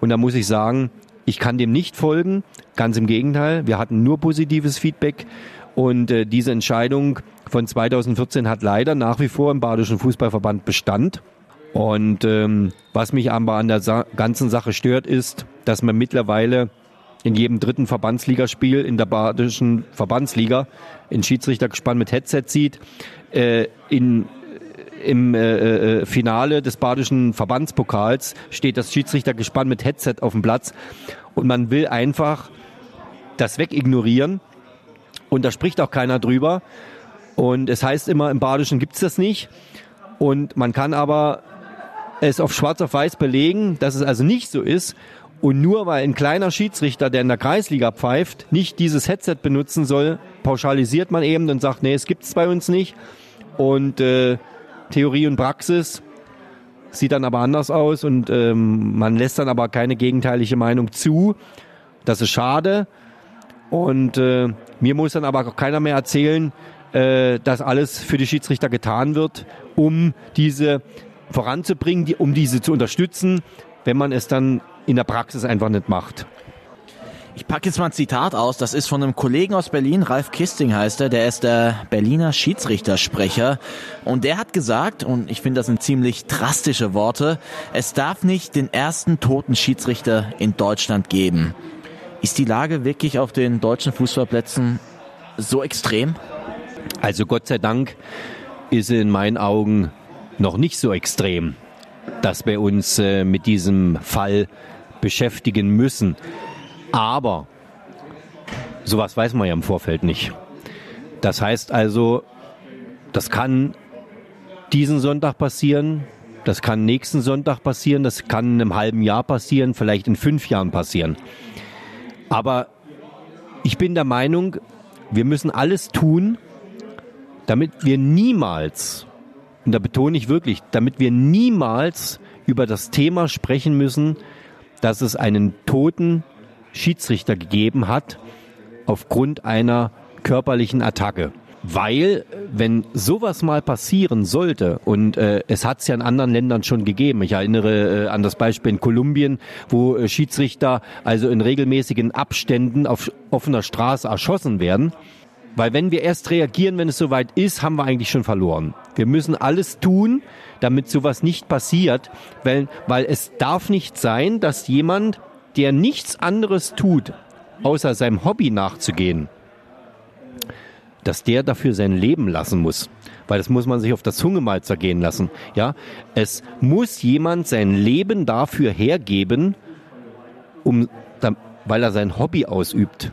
Und da muss ich sagen, ich kann dem nicht folgen. Ganz im Gegenteil, wir hatten nur positives Feedback. Und äh, diese Entscheidung von 2014 hat leider nach wie vor im Badischen Fußballverband Bestand. Und ähm, was mich aber an der Sa ganzen Sache stört, ist, dass man mittlerweile in jedem dritten Verbandsligaspiel in der Badischen Verbandsliga in Schiedsrichtergespann mit Headset sieht. Äh, in im äh, äh, Finale des Badischen Verbandspokals steht das Schiedsrichtergespann mit Headset auf dem Platz und man will einfach das wegignorieren und da spricht auch keiner drüber. Und es heißt immer, im Badischen gibt es das nicht. Und man kann aber es auf schwarz auf weiß belegen, dass es also nicht so ist. Und nur weil ein kleiner Schiedsrichter, der in der Kreisliga pfeift, nicht dieses Headset benutzen soll, pauschalisiert man eben und sagt, nee, es gibt es bei uns nicht. Und äh, Theorie und Praxis sieht dann aber anders aus und ähm, man lässt dann aber keine gegenteilige Meinung zu. Das ist schade. Und äh, mir muss dann aber auch keiner mehr erzählen, äh, dass alles für die Schiedsrichter getan wird, um diese voranzubringen, die, um diese zu unterstützen, wenn man es dann in der Praxis einfach nicht macht. Ich packe jetzt mal ein Zitat aus. Das ist von einem Kollegen aus Berlin, Ralf Kisting heißt er. Der ist der Berliner Schiedsrichtersprecher. Und der hat gesagt, und ich finde das sind ziemlich drastische Worte, es darf nicht den ersten toten Schiedsrichter in Deutschland geben. Ist die Lage wirklich auf den deutschen Fußballplätzen so extrem? Also Gott sei Dank ist in meinen Augen noch nicht so extrem, dass wir uns äh, mit diesem Fall beschäftigen müssen. Aber sowas weiß man ja im Vorfeld nicht. Das heißt also, das kann diesen Sonntag passieren, das kann nächsten Sonntag passieren, das kann in einem halben Jahr passieren, vielleicht in fünf Jahren passieren. Aber ich bin der Meinung, wir müssen alles tun, damit wir niemals, und da betone ich wirklich, damit wir niemals über das Thema sprechen müssen, dass es einen toten Schiedsrichter gegeben hat aufgrund einer körperlichen Attacke. weil, wenn sowas mal passieren sollte, und äh, es hat es ja in anderen Ländern schon gegeben, ich erinnere äh, an das Beispiel in Kolumbien, wo äh, Schiedsrichter also in regelmäßigen Abständen auf offener Straße erschossen werden, weil wenn wir erst reagieren, wenn es soweit ist, haben wir eigentlich schon verloren. Wir müssen alles tun, damit sowas nicht passiert, weil, weil es darf nicht sein, dass jemand, der nichts anderes tut, außer seinem Hobby nachzugehen, dass der dafür sein Leben lassen muss. Weil das muss man sich auf der Zunge mal zergehen lassen. Ja, es muss jemand sein Leben dafür hergeben, um, weil er sein Hobby ausübt.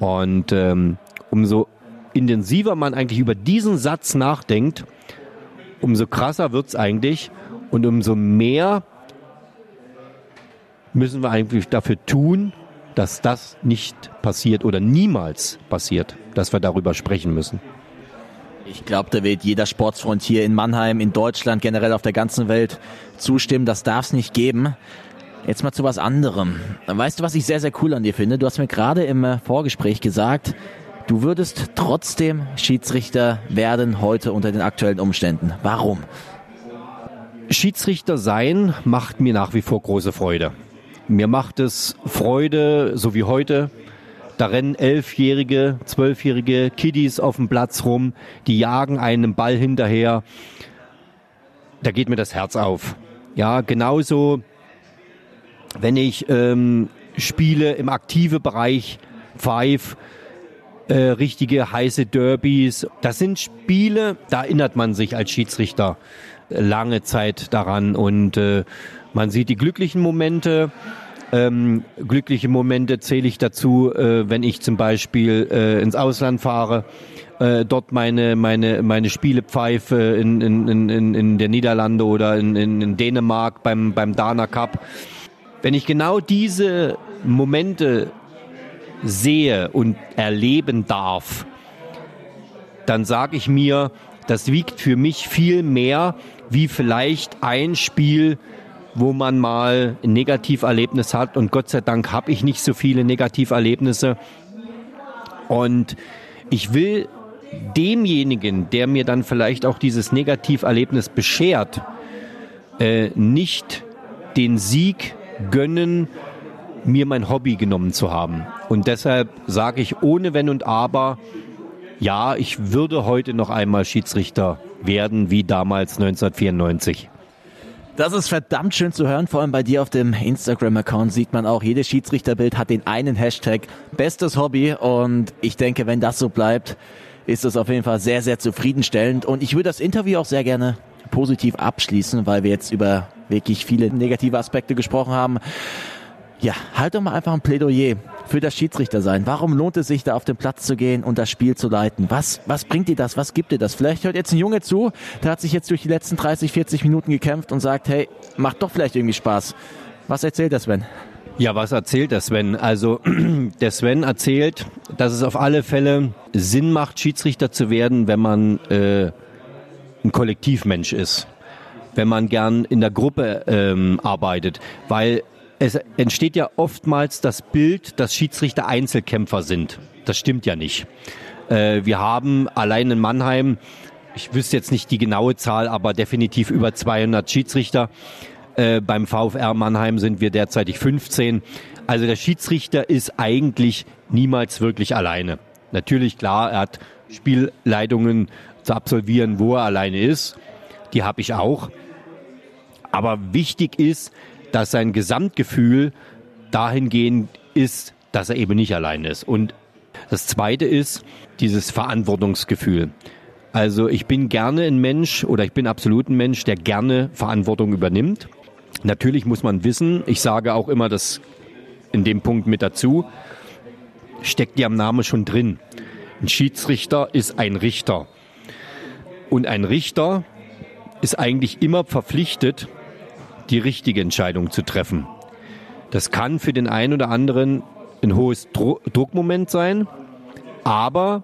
Und ähm, umso intensiver man eigentlich über diesen Satz nachdenkt, umso krasser wird's eigentlich und umso mehr müssen wir eigentlich dafür tun, dass das nicht passiert oder niemals passiert, dass wir darüber sprechen müssen. Ich glaube, da wird jeder Sportsfreund hier in Mannheim, in Deutschland, generell auf der ganzen Welt zustimmen. Das darf es nicht geben. Jetzt mal zu was anderem. Weißt du, was ich sehr, sehr cool an dir finde? Du hast mir gerade im äh, Vorgespräch gesagt, du würdest trotzdem Schiedsrichter werden heute unter den aktuellen Umständen. Warum? Schiedsrichter sein macht mir nach wie vor große Freude. Mir macht es Freude, so wie heute. Da rennen elfjährige, zwölfjährige Kiddies auf dem Platz rum, die jagen einen Ball hinterher. Da geht mir das Herz auf. Ja, genauso, wenn ich ähm, Spiele im aktive Bereich pfeife, äh, richtige heiße Derbys. Das sind Spiele, da erinnert man sich als Schiedsrichter lange Zeit daran und äh, man sieht die glücklichen Momente. Ähm, glückliche Momente zähle ich dazu, äh, wenn ich zum Beispiel äh, ins Ausland fahre, äh, dort meine, meine, meine Spiele pfeife in, in, in, in der Niederlande oder in, in, in Dänemark beim, beim Dana Cup. Wenn ich genau diese Momente sehe und erleben darf, dann sage ich mir, das wiegt für mich viel mehr wie vielleicht ein Spiel, wo man mal ein Negativerlebnis hat. Und Gott sei Dank habe ich nicht so viele Negativerlebnisse. Und ich will demjenigen, der mir dann vielleicht auch dieses Negativerlebnis beschert, äh, nicht den Sieg gönnen, mir mein Hobby genommen zu haben. Und deshalb sage ich ohne Wenn und Aber, ja, ich würde heute noch einmal Schiedsrichter werden, wie damals 1994. Das ist verdammt schön zu hören, vor allem bei dir auf dem Instagram-Account sieht man auch, jedes Schiedsrichterbild hat den einen Hashtag Bestes Hobby und ich denke, wenn das so bleibt, ist das auf jeden Fall sehr, sehr zufriedenstellend und ich würde das Interview auch sehr gerne positiv abschließen, weil wir jetzt über wirklich viele negative Aspekte gesprochen haben. Ja, halt doch mal einfach ein Plädoyer für das Schiedsrichter sein. Warum lohnt es sich, da auf den Platz zu gehen und das Spiel zu leiten? Was, was bringt dir das? Was gibt dir das? Vielleicht hört jetzt ein Junge zu, der hat sich jetzt durch die letzten 30, 40 Minuten gekämpft und sagt, hey, macht doch vielleicht irgendwie Spaß. Was erzählt der Sven? Ja, was erzählt der Sven? Also der Sven erzählt, dass es auf alle Fälle Sinn macht, Schiedsrichter zu werden, wenn man äh, ein Kollektivmensch ist, wenn man gern in der Gruppe ähm, arbeitet, weil es entsteht ja oftmals das Bild, dass Schiedsrichter Einzelkämpfer sind. Das stimmt ja nicht. Äh, wir haben allein in Mannheim, ich wüsste jetzt nicht die genaue Zahl, aber definitiv über 200 Schiedsrichter. Äh, beim VfR Mannheim sind wir derzeitig 15. Also der Schiedsrichter ist eigentlich niemals wirklich alleine. Natürlich, klar, er hat Spielleitungen zu absolvieren, wo er alleine ist. Die habe ich auch. Aber wichtig ist, dass sein Gesamtgefühl dahingehend ist, dass er eben nicht allein ist. Und das Zweite ist dieses Verantwortungsgefühl. Also ich bin gerne ein Mensch oder ich bin absolut ein Mensch, der gerne Verantwortung übernimmt. Natürlich muss man wissen, ich sage auch immer das in dem Punkt mit dazu, steckt ja am Namen schon drin. Ein Schiedsrichter ist ein Richter. Und ein Richter ist eigentlich immer verpflichtet, die richtige Entscheidung zu treffen. Das kann für den einen oder anderen ein hohes Dro Druckmoment sein, aber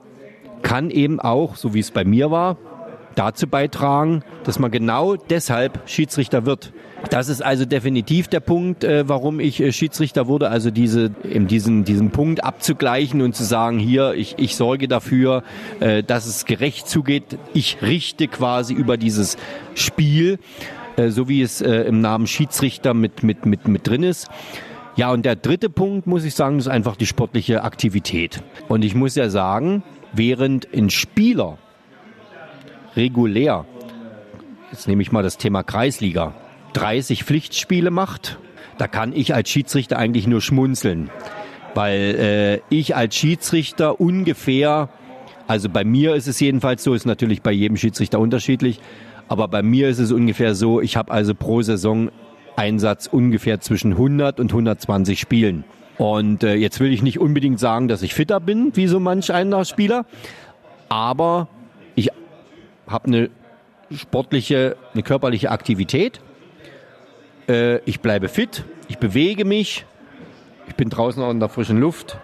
kann eben auch, so wie es bei mir war, dazu beitragen, dass man genau deshalb Schiedsrichter wird. Das ist also definitiv der Punkt, äh, warum ich äh, Schiedsrichter wurde. Also diese, eben diesen, diesen Punkt abzugleichen und zu sagen, hier, ich, ich sorge dafür, äh, dass es gerecht zugeht. Ich richte quasi über dieses Spiel, äh, so wie es äh, im Namen Schiedsrichter mit, mit, mit, mit drin ist. Ja, und der dritte Punkt, muss ich sagen, ist einfach die sportliche Aktivität. Und ich muss ja sagen, während ein Spieler regulär, jetzt nehme ich mal das Thema Kreisliga, 30 Pflichtspiele macht, da kann ich als Schiedsrichter eigentlich nur schmunzeln. Weil äh, ich als Schiedsrichter ungefähr, also bei mir ist es jedenfalls so, ist natürlich bei jedem Schiedsrichter unterschiedlich, aber bei mir ist es ungefähr so, ich habe also pro Saison Einsatz ungefähr zwischen 100 und 120 Spielen. Und äh, jetzt will ich nicht unbedingt sagen, dass ich fitter bin, wie so manch einer Spieler, aber ich habe eine sportliche, eine körperliche Aktivität. Äh, ich bleibe fit, ich bewege mich, ich bin draußen auch in der frischen Luft.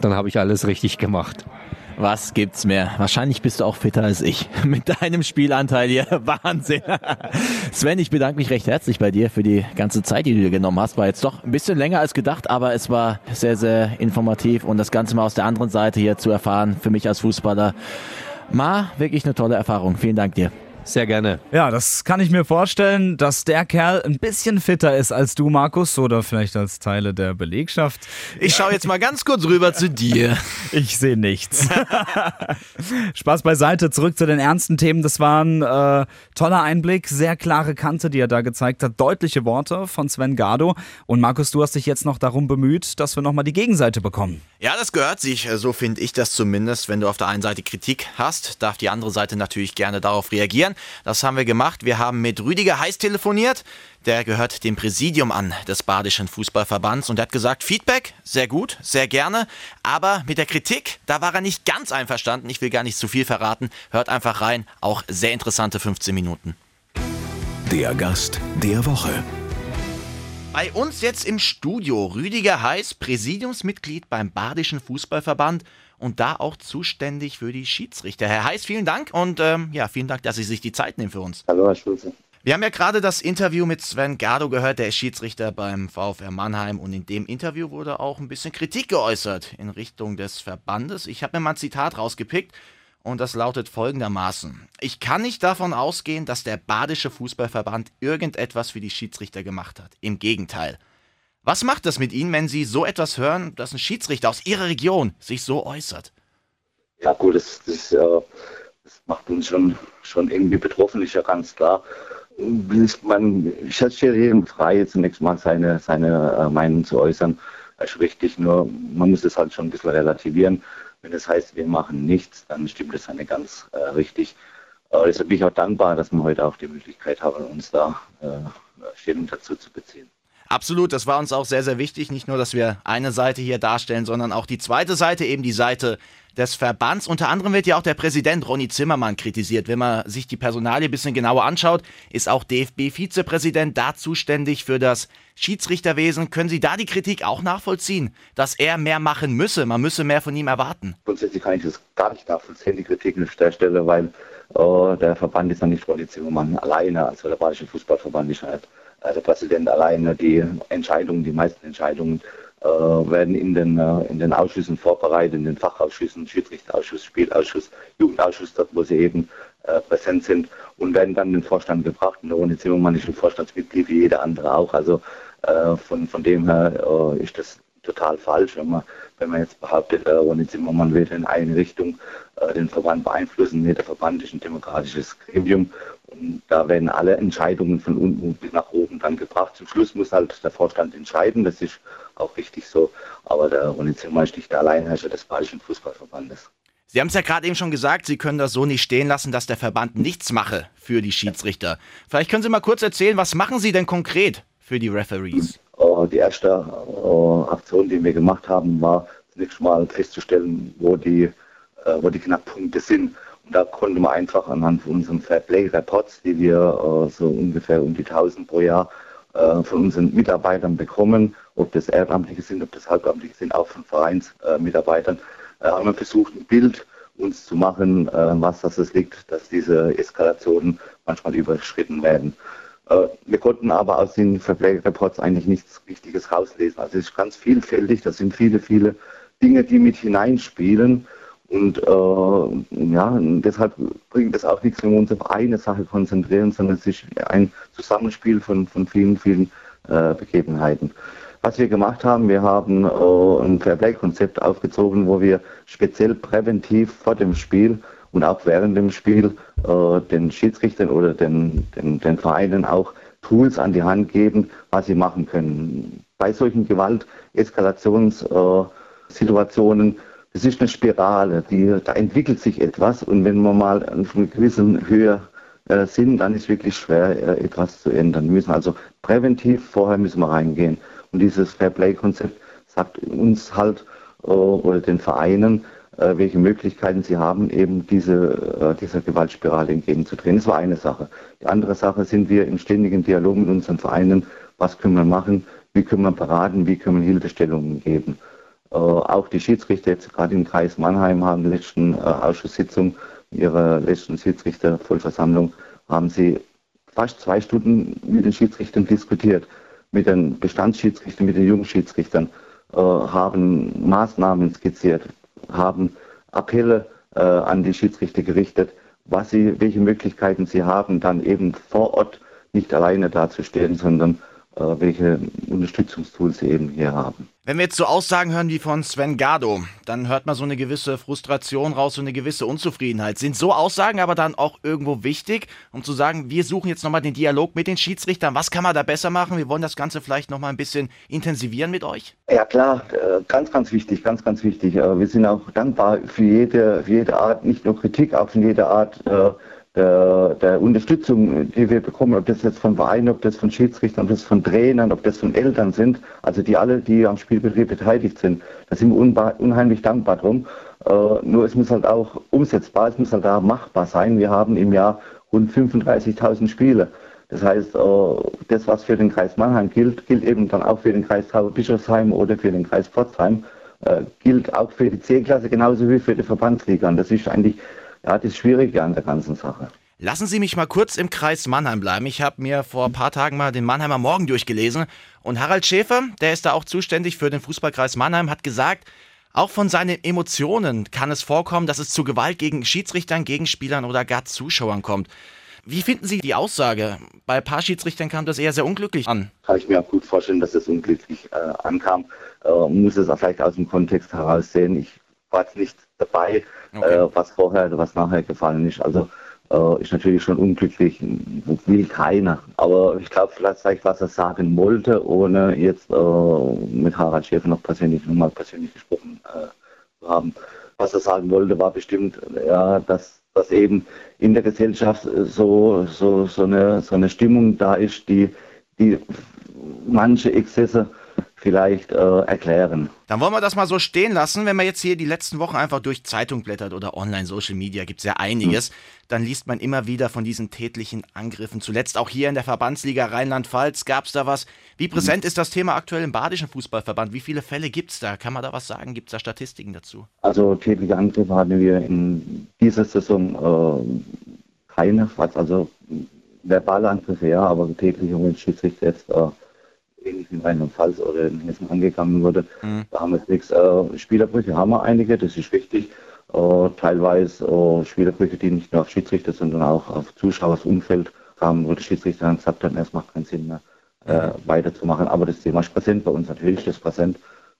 Dann habe ich alles richtig gemacht. Was gibt's mehr? Wahrscheinlich bist du auch fitter als ich mit deinem Spielanteil hier. Wahnsinn. Sven, ich bedanke mich recht herzlich bei dir für die ganze Zeit, die du dir genommen hast. War jetzt doch ein bisschen länger als gedacht, aber es war sehr, sehr informativ und das Ganze mal aus der anderen Seite hier zu erfahren, für mich als Fußballer, war wirklich eine tolle Erfahrung. Vielen Dank dir. Sehr gerne. Ja, das kann ich mir vorstellen, dass der Kerl ein bisschen fitter ist als du, Markus, oder vielleicht als Teile der Belegschaft. Ich schaue jetzt mal ganz kurz rüber zu dir. Ich sehe nichts. Spaß beiseite, zurück zu den ernsten Themen. Das war ein äh, toller Einblick, sehr klare Kante, die er da gezeigt hat. Deutliche Worte von Sven Gardo. Und Markus, du hast dich jetzt noch darum bemüht, dass wir nochmal die Gegenseite bekommen. Ja, das gehört sich, so finde ich das zumindest. Wenn du auf der einen Seite Kritik hast, darf die andere Seite natürlich gerne darauf reagieren. Das haben wir gemacht. Wir haben mit Rüdiger Heiß telefoniert. Der gehört dem Präsidium an des Badischen Fußballverbands und er hat gesagt, Feedback, sehr gut, sehr gerne, aber mit der Kritik, da war er nicht ganz einverstanden. Ich will gar nicht zu viel verraten. Hört einfach rein, auch sehr interessante 15 Minuten. Der Gast der Woche. Bei uns jetzt im Studio Rüdiger Heiß, Präsidiumsmitglied beim Badischen Fußballverband und da auch zuständig für die Schiedsrichter. Herr Heiß, vielen Dank und ähm, ja, vielen Dank, dass Sie sich die Zeit nehmen für uns. Hallo, Herr Schulze. Wir haben ja gerade das Interview mit Sven Gardo gehört, der ist Schiedsrichter beim VfR Mannheim und in dem Interview wurde auch ein bisschen Kritik geäußert in Richtung des Verbandes. Ich habe mir mal ein Zitat rausgepickt und das lautet folgendermaßen. Ich kann nicht davon ausgehen, dass der Badische Fußballverband irgendetwas für die Schiedsrichter gemacht hat. Im Gegenteil. Was macht das mit Ihnen, wenn Sie so etwas hören, dass ein Schiedsrichter aus Ihrer Region sich so äußert? Ja gut, das, das, das macht uns schon, schon irgendwie betroffen, ist ja ganz klar man, ich stelle jedem frei, zunächst mal seine, seine äh, Meinung zu äußern. Das ist richtig, nur man muss es halt schon ein bisschen relativieren. Wenn das heißt, wir machen nichts, dann stimmt das eine ganz äh, richtig. Äh, deshalb bin ich auch dankbar, dass wir heute auch die Möglichkeit haben, uns da äh, Stellung dazu zu beziehen. Absolut, das war uns auch sehr, sehr wichtig. Nicht nur, dass wir eine Seite hier darstellen, sondern auch die zweite Seite, eben die Seite des Verbands. Unter anderem wird ja auch der Präsident Ronny Zimmermann kritisiert. Wenn man sich die Personalie ein bisschen genauer anschaut, ist auch DFB-Vizepräsident da zuständig für das Schiedsrichterwesen. Können Sie da die Kritik auch nachvollziehen, dass er mehr machen müsse? Man müsse mehr von ihm erwarten. Grundsätzlich kann ich das gar nicht nachvollziehen, die Kritik an der Stelle, weil äh, der Verband ist ja nicht Ronny Zimmermann alleine, also der Badische Fußballverband ist halt der Präsident alleine. Die Entscheidungen, die meisten Entscheidungen äh, werden in den, äh, in den Ausschüssen vorbereitet, in den Fachausschüssen, Schiedsrichterausschuss, Spielausschuss, Jugendausschuss, dort wo sie eben äh, präsent sind und werden dann in den Vorstand gebracht. Und Ronny Zimmermann ist ein Vorstandsmitglied wie jeder andere auch. Also äh, von, von dem her äh, ist das total falsch, wenn man, wenn man jetzt behauptet, äh, Ronny Zimmermann wird in eine Richtung äh, den Verband beeinflussen. Nee, der Verband ist ein demokratisches Gremium da werden alle Entscheidungen von unten bis nach oben dann gebracht. Zum Schluss muss halt der Vorstand entscheiden, das ist auch richtig so. Aber der Ronny Zimmermann ist nicht der Alleinherrscher des Bayerischen Fußballverbandes. Sie haben es ja gerade eben schon gesagt, Sie können das so nicht stehen lassen, dass der Verband nichts mache für die Schiedsrichter. Vielleicht können Sie mal kurz erzählen, was machen Sie denn konkret für die Referees? Äh, die erste äh, Aktion, die wir gemacht haben, war zunächst mal festzustellen, wo die, äh, wo die Knackpunkte sind. Da konnte man einfach anhand von unseren Fairplay-Reports, die wir so ungefähr um die 1000 pro Jahr von unseren Mitarbeitern bekommen, ob das Ehrenamtliche sind, ob das Halbamtliche sind, auch von Vereinsmitarbeitern, haben wir versucht, ein Bild uns zu machen, äh, was das liegt, dass diese Eskalationen manchmal überschritten werden. Äh, wir konnten aber aus den Fairplay-Reports eigentlich nichts Wichtiges rauslesen. Also es ist ganz vielfältig, das sind viele, viele Dinge, die mit hineinspielen. Und äh, ja, deshalb bringt es auch nichts, wenn wir uns auf eine Sache konzentrieren, sondern es ist ein Zusammenspiel von, von vielen, vielen äh, Begebenheiten. Was wir gemacht haben, wir haben äh, ein Fairplay-Konzept aufgezogen, wo wir speziell präventiv vor dem Spiel und auch während dem Spiel äh, den Schiedsrichtern oder den, den, den Vereinen auch Tools an die Hand geben, was sie machen können. Bei solchen Gewalteskalationssituationen, das ist eine Spirale, die, da entwickelt sich etwas und wenn wir mal auf einer gewissen Höhe äh, sind, dann ist es wirklich schwer, äh, etwas zu ändern. Wir müssen also präventiv vorher müssen wir reingehen. Und dieses Fairplay-Konzept sagt uns halt äh, oder den Vereinen, äh, welche Möglichkeiten sie haben, eben diese, äh, dieser Gewaltspirale entgegenzutreten. Das war eine Sache. Die andere Sache sind wir im ständigen Dialog mit unseren Vereinen. Was können wir machen? Wie können wir beraten? Wie können wir Hilfestellungen geben? Äh, auch die Schiedsrichter jetzt gerade im Kreis Mannheim haben in der letzten äh, Ausschusssitzung, ihrer letzten Schiedsrichtervollversammlung, haben sie fast zwei Stunden mit den Schiedsrichtern diskutiert. Mit den Bestandsschiedsrichtern, mit den Jungschiedsrichtern, äh, haben Maßnahmen skizziert, haben Appelle äh, an die Schiedsrichter gerichtet, was sie, welche Möglichkeiten sie haben, dann eben vor Ort nicht alleine dazustehen, sondern äh, welche Unterstützungstools sie eben hier haben. Wenn wir jetzt so Aussagen hören wie von Sven Gardo, dann hört man so eine gewisse Frustration raus, so eine gewisse Unzufriedenheit. Sind so Aussagen aber dann auch irgendwo wichtig, um zu sagen, wir suchen jetzt nochmal den Dialog mit den Schiedsrichtern. Was kann man da besser machen? Wir wollen das Ganze vielleicht nochmal ein bisschen intensivieren mit euch? Ja klar, äh, ganz, ganz wichtig, ganz, ganz wichtig. Äh, wir sind auch dankbar für jede, für jede Art, nicht nur Kritik, auch von jeder Art äh, der, der Unterstützung, die wir bekommen, ob das jetzt von Vereinen, ob das von Schiedsrichtern, ob das von Trainern, ob das von Eltern sind, also die alle, die am Spielbetrieb beteiligt sind, da sind wir unheimlich dankbar drum. Äh, nur es muss halt auch umsetzbar, es muss halt auch machbar sein. Wir haben im Jahr rund 35.000 Spiele. Das heißt, äh, das, was für den Kreis Mannheim gilt, gilt eben dann auch für den Kreis Bischofsheim oder für den Kreis Pforzheim, äh, gilt auch für die C-Klasse genauso wie für die Verbandsliga. Und das ist eigentlich ja, das Schwierige an der ganzen Sache. Lassen Sie mich mal kurz im Kreis Mannheim bleiben. Ich habe mir vor ein paar Tagen mal den Mannheimer Morgen durchgelesen und Harald Schäfer, der ist da auch zuständig für den Fußballkreis Mannheim, hat gesagt, auch von seinen Emotionen kann es vorkommen, dass es zu Gewalt gegen Schiedsrichtern, Gegenspielern oder gar Zuschauern kommt. Wie finden Sie die Aussage? Bei ein paar Schiedsrichtern kam das eher sehr unglücklich an. Kann ich mir auch gut vorstellen, dass es unglücklich äh, ankam. Äh, muss es auch vielleicht aus dem Kontext heraus sehen. Ich war jetzt nicht dabei, okay. äh, was vorher oder was nachher gefallen ist. Also äh, ist natürlich schon unglücklich, will keiner. Aber ich glaube, vielleicht was er sagen wollte, ohne jetzt äh, mit Harald Schäfer noch persönlich nochmal persönlich gesprochen äh, zu haben. Was er sagen wollte, war bestimmt, ja, dass, dass eben in der Gesellschaft so, so, so, eine, so eine Stimmung da ist, die, die manche Exzesse vielleicht äh, erklären. Dann wollen wir das mal so stehen lassen. Wenn man jetzt hier die letzten Wochen einfach durch Zeitung blättert oder online Social Media, gibt es ja einiges, hm. dann liest man immer wieder von diesen tätlichen Angriffen. Zuletzt auch hier in der Verbandsliga Rheinland-Pfalz gab es da was. Wie präsent hm. ist das Thema aktuell im Badischen Fußballverband? Wie viele Fälle gibt es da? Kann man da was sagen? Gibt es da Statistiken dazu? Also tätliche Angriffe hatten wir in dieser Saison äh, keine, also verbale Angriffe ja, aber tätliche Schiedsrichter jetzt äh, ähnlich in Rheinland-Pfalz oder in Hessen angegangen wurde. Mhm. Da haben wir nichts. Äh, Spielerbrüche haben wir einige, das ist wichtig. Äh, teilweise äh, Spielerbrüche, die nicht nur auf Schiedsrichter, sondern auch auf Zuschauersumfeld haben, wo der Schiedsrichter dann gesagt hat, es macht keinen Sinn mehr äh, mhm. weiterzumachen. Aber das Thema ist präsent bei uns, natürlich ist das präsent.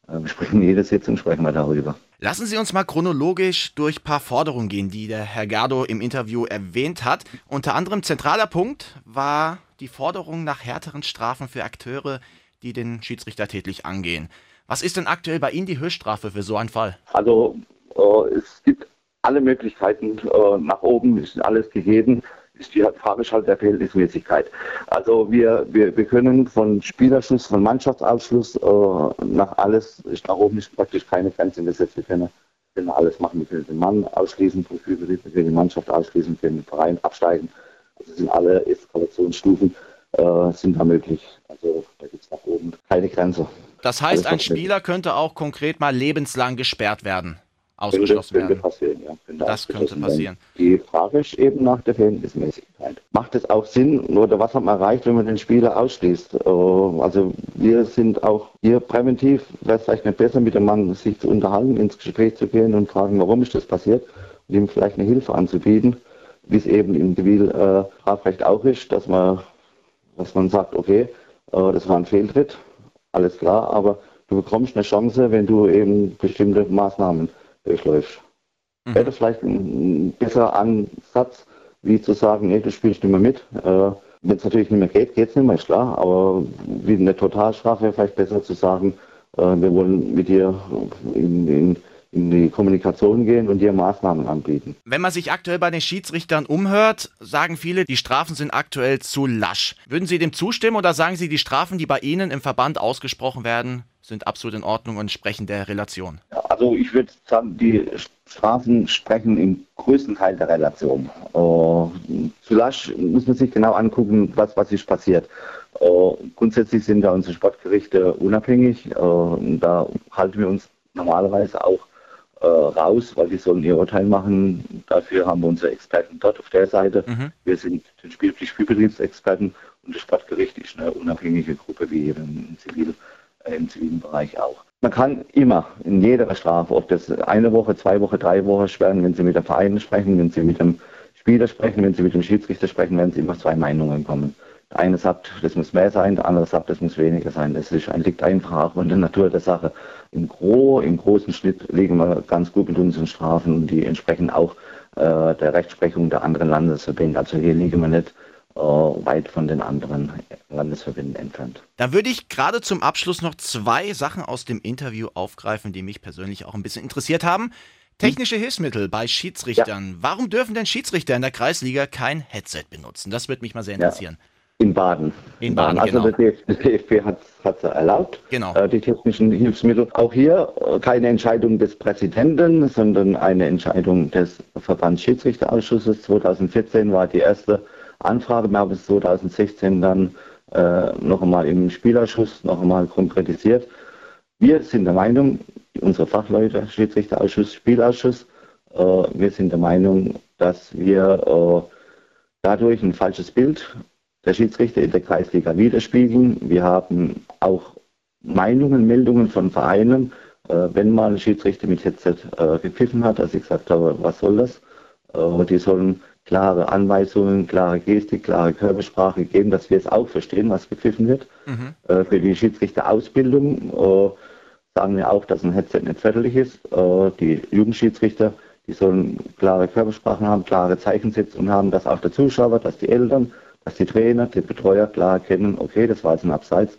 Äh, wir sprechen jede Sitzung, sprechen wir darüber. Lassen Sie uns mal chronologisch durch ein paar Forderungen gehen, die der Herr Gardo im Interview erwähnt hat. Unter anderem zentraler Punkt war die Forderung nach härteren Strafen für Akteure, die den Schiedsrichter tätlich angehen. Was ist denn aktuell bei Ihnen die Höchststrafe für so einen Fall? Also äh, es gibt alle Möglichkeiten äh, nach oben, ist alles gegeben. Ist die Frage halt der Verhältnismäßigkeit. Also wir, wir, wir können von Spielerschuss, von Mannschaftsausschluss äh, nach alles, ist nach oben ist praktisch keine Grenze gesetzt. Wir können, können alles machen. Wir können den Mann ausschließen wir können die Mannschaft ausschließen, wir können den Verein absteigen. Also sind alle Eskalationsstufen äh, sind da möglich. Also da gibt es nach oben keine Grenze. Das heißt, ein Spieler könnte auch konkret mal lebenslang gesperrt werden. ausgeschlossen könnte, werden. Könnte passieren, ja. Könnte Das könnte passieren. werden. Die Frage ist eben nach der Verhältnismäßigkeit. Macht es auch Sinn oder was hat man erreicht, wenn man den Spieler ausschließt? Äh, Also wir sind auch hier präventiv, wäre es vielleicht nicht besser, mit dem Mann sich zu unterhalten, ins Gespräch zu gehen und fragen, warum ist das passiert und ihm vielleicht eine Hilfe anzubieten, wie es eben im Zivilstrafrecht auch ist, dass man, dass man sagt, okay, äh, das war ein Fehltritt, alles klar, aber du bekommst eine Chance, wenn du eben bestimmte Maßnahmen durchläufst. Mhm. Wäre das vielleicht ein, ein besserer Ansatz, wie zu sagen, nee, du spielst nicht mehr mit. Äh, wenn es natürlich nicht mehr geht, geht es nicht mehr, ist klar. Aber wie eine Totalstrafe wäre vielleicht besser zu sagen, äh, wir wollen mit dir in, in, in die Kommunikation gehen und dir Maßnahmen anbieten. Wenn man sich aktuell bei den Schiedsrichtern umhört, sagen viele, die Strafen sind aktuell zu lasch. Würden Sie dem zustimmen oder sagen Sie, die Strafen, die bei Ihnen im Verband ausgesprochen werden, sind absolut in Ordnung und entsprechen der Relation? Also ich würde sagen, die Strafen sprechen im größten Teil der Relation. Äh, zu lasch muss man sich genau angucken, was, was ist passiert. Äh, grundsätzlich sind da unsere Sportgerichte unabhängig. Äh, und da halten wir uns normalerweise auch äh, raus, weil die sollen ihr Urteil machen. Dafür haben wir unsere Experten dort auf der Seite. Mhm. Wir sind die Spiel die Spielbetriebsexperten und das Sportgericht ist eine unabhängige Gruppe wie im, Zivil, äh, im zivilen Bereich auch. Man kann immer in jeder Strafe, ob das eine Woche, zwei Wochen, drei Wochen sperren, wenn Sie mit dem Verein sprechen, wenn Sie mit dem Spieler sprechen, wenn Sie mit dem Schiedsrichter sprechen, werden Sie immer zwei Meinungen kommen. Eine sagt, das muss mehr sein, der andere sagt, das muss weniger sein. Das ist, liegt einfach auch in der Natur der Sache. Im Gro, im großen Schnitt liegen wir ganz gut mit unseren Strafen und die entsprechen auch äh, der Rechtsprechung der anderen Landesverbände. Also hier liegen wir nicht äh, weit von den anderen Landesverbänden entfernt. Dann würde ich gerade zum Abschluss noch zwei Sachen aus dem Interview aufgreifen, die mich persönlich auch ein bisschen interessiert haben. Technische Hilfsmittel bei Schiedsrichtern. Warum dürfen denn Schiedsrichter in der Kreisliga kein Headset benutzen? Das würde mich mal sehr Ja. In Baden. In Baden, also genau. der DFB hat es erlaubt, Genau. äh, die technischen Hilfsmittel. Auch hier äh, keine Entscheidung des Präsidenten, sondern eine Entscheidung des Verbandsschiedsrichterausschusses. 2014 war die erste Anfrage, wir haben es 2016 dann äh, noch einmal im Spielausschuss noch einmal konkretisiert. Wir sind der Meinung, unsere Fachleute, Schiedsrichterausschuss, Spielausschuss, äh, wir sind der Meinung, dass wir äh, dadurch ein falsches Bild der Schiedsrichter in der Kreisliga widerspiegeln. Wir haben auch Meinungen, Meldungen von Vereinen, äh, wenn mal ein Schiedsrichter mit Headset äh, gepfiffen hat, dass ich gesagt habe, was soll das? Äh, die sollen klare Anweisungen, klare Gestik, klare Körpersprache geben, dass wir es auch verstehen, was gepfiffen wird. Äh, für die Schiedsrichterausbildung sagen wir auch, dass ein Headset nicht förderlich ist. Die Jugendschiedsrichter, die sollen klare Körpersprachen haben, klare Zeichensetzungen haben, dass auch der Zuschauer, dass die Eltern, dass die Trainer, die Betreuer klar erkennen, okay, das war jetzt ein Abseits.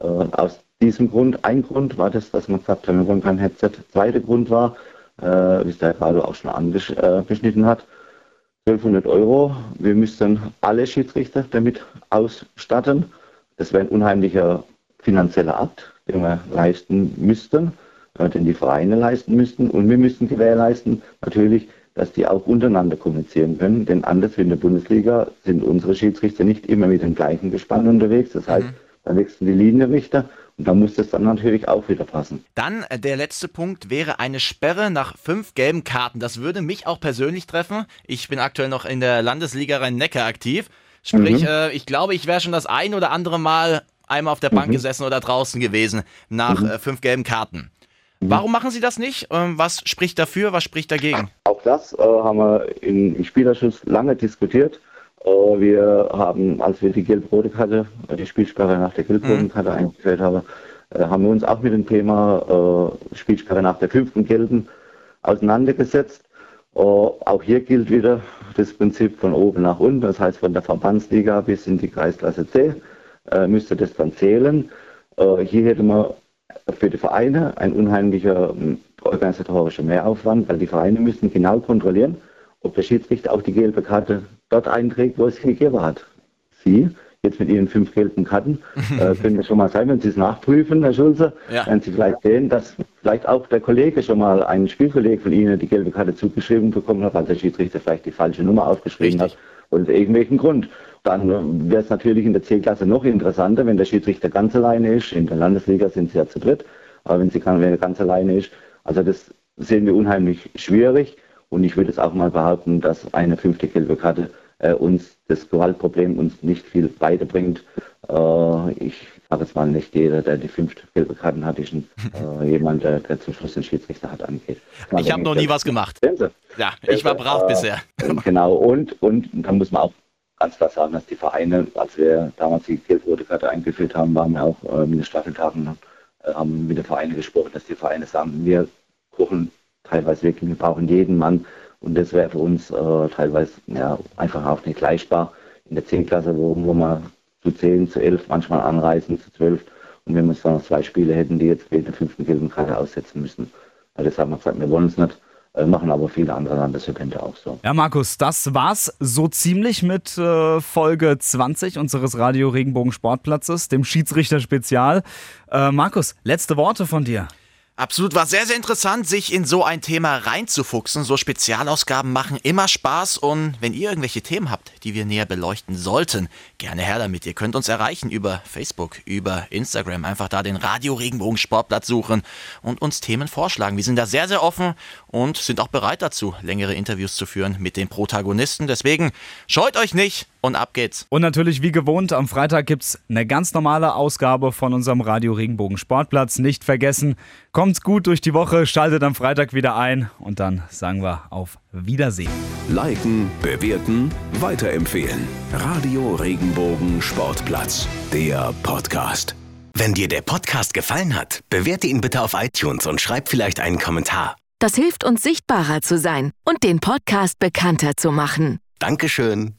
Äh, aus diesem Grund, ein Grund war das, dass man gesagt hat, wir wollen kein Headset. Zweiter Grund war, äh, wie es der gerade auch schon angeschnitten hat, 1200 Euro. Wir müssten alle Schiedsrichter damit ausstatten. Das wäre ein unheimlicher finanzieller Akt, den wir leisten müssten, äh, den die Vereine leisten müssten. Und wir müssten gewährleisten, natürlich, dass die auch untereinander kommunizieren können. Denn anders wie in der Bundesliga sind unsere Schiedsrichter nicht immer mit dem gleichen Gespann unterwegs. Das heißt, da wechseln die Linienrichter und da muss das dann natürlich auch wieder passen. Dann äh, der letzte Punkt wäre eine Sperre nach fünf gelben Karten. Das würde mich auch persönlich treffen. Ich bin aktuell noch in der Landesliga Rhein-Neckar aktiv. Sprich, Mhm. äh, ich glaube, ich wäre schon das ein oder andere Mal einmal auf der Bank gesessen oder draußen gewesen nach Mhm. äh, fünf gelben Karten. Warum machen Sie das nicht? Ähm, was spricht dafür, was spricht dagegen? Auch das äh, haben wir in, im Spielerschuss lange diskutiert. Äh, wir haben, als wir die gelb-rote Karte, äh, die Spielsperre nach der gelb-roten Karte eingeführt haben, äh, haben wir uns auch mit dem Thema äh, Spielsperre nach der fünften gelben auseinandergesetzt. Äh, auch hier gilt wieder das Prinzip von oben nach unten, das heißt von der Verbandsliga bis in die Kreisklasse C äh, müsste das dann zählen. Äh, hier hätte man für die Vereine ein unheimlicher ähm, organisatorischer Mehraufwand, weil die Vereine müssen genau kontrollieren, ob der Schiedsrichter auch die gelbe Karte dort einträgt, wo es sie gegeben hat. Sie, jetzt mit Ihren fünf gelben Karten, äh, können das schon mal sein, wenn Sie es nachprüfen, Herr Schulze, Ja. werden Sie vielleicht sehen, dass vielleicht auch der Kollege schon mal, ein Spielkollege von Ihnen die gelbe Karte zugeschrieben bekommen hat, weil der Schiedsrichter vielleicht die falsche Nummer aufgeschrieben Richtig. hat. Aus irgendwelchen Grund. Dann wäre es natürlich in der C-Klasse noch interessanter, wenn der Schiedsrichter ganz alleine ist. In der Landesliga sind sie ja zu dritt. Aber wenn sie kann- wenn er ganz alleine ist, also das sehen wir unheimlich schwierig. Und ich würde es auch mal behaupten, dass eine fünfte gelbe Karte äh, uns das Gewaltproblem uns nicht viel weiterbringt. Äh, ich sage jetzt mal nicht jeder, der die fünfte gelbe Karten hat, ist ein, äh, jemand, der, der zum Schluss den Schiedsrichter hat angeht. Ich habe noch nie was gemacht. Ja, ich war brav äh, bisher. Genau, und, und da muss man auch ganz klar sagen, dass die Vereine, als wir damals die gelb-rote Karte eingeführt haben, waren wir auch äh, mit den Staffeltagen, äh, haben mit den Vereinen gesprochen, dass die Vereine sagen, wir kochen teilweise wirklich, wir brauchen jeden Mann und das wäre für uns äh, teilweise ja, einfach auch nicht leistbar in der 10. Klasse, wo, wo wir zu 10, zu 11 manchmal anreisen, zu 12 und wenn wir jetzt noch zwei Spiele hätten, die jetzt wegen der fünften gelben Karte aussetzen müssen. Also das haben wir gesagt, wir wollen es nicht. Äh, machen aber viele andere Landesverbände auch so. Ja, Markus, das war's so ziemlich mit äh, Folge 20 unseres Radio Regenbogen Sportplatzes, dem Schiedsrichter Spezial. Äh, Markus, letzte Worte von dir. Absolut, war sehr, sehr interessant, sich in so ein Thema reinzufuchsen. So Spezialausgaben machen immer Spaß und wenn ihr irgendwelche Themen habt, die wir näher beleuchten sollten, gerne her damit. Ihr könnt uns erreichen über Facebook, über Instagram. Einfach da den Radio Regenbogen Sportplatz suchen und uns Themen vorschlagen. Wir sind da sehr, sehr offen und sind auch bereit dazu, längere Interviews zu führen mit den Protagonisten. Deswegen scheut euch nicht und ab geht's. Und natürlich wie gewohnt, am Freitag gibt's eine ganz normale Ausgabe von unserem Radio Regenbogen Sportplatz. Nicht vergessen, kommt's gut durch die Woche, schaltet am Freitag wieder ein und dann sagen wir auf Wiedersehen. Liken, bewerten, weiterempfehlen. Radio Regenbogen Sportplatz, der Podcast. Wenn dir der Podcast gefallen hat, bewerte ihn bitte auf iTunes und schreib vielleicht einen Kommentar. Das hilft uns sichtbarer zu sein und den Podcast bekannter zu machen. Dankeschön.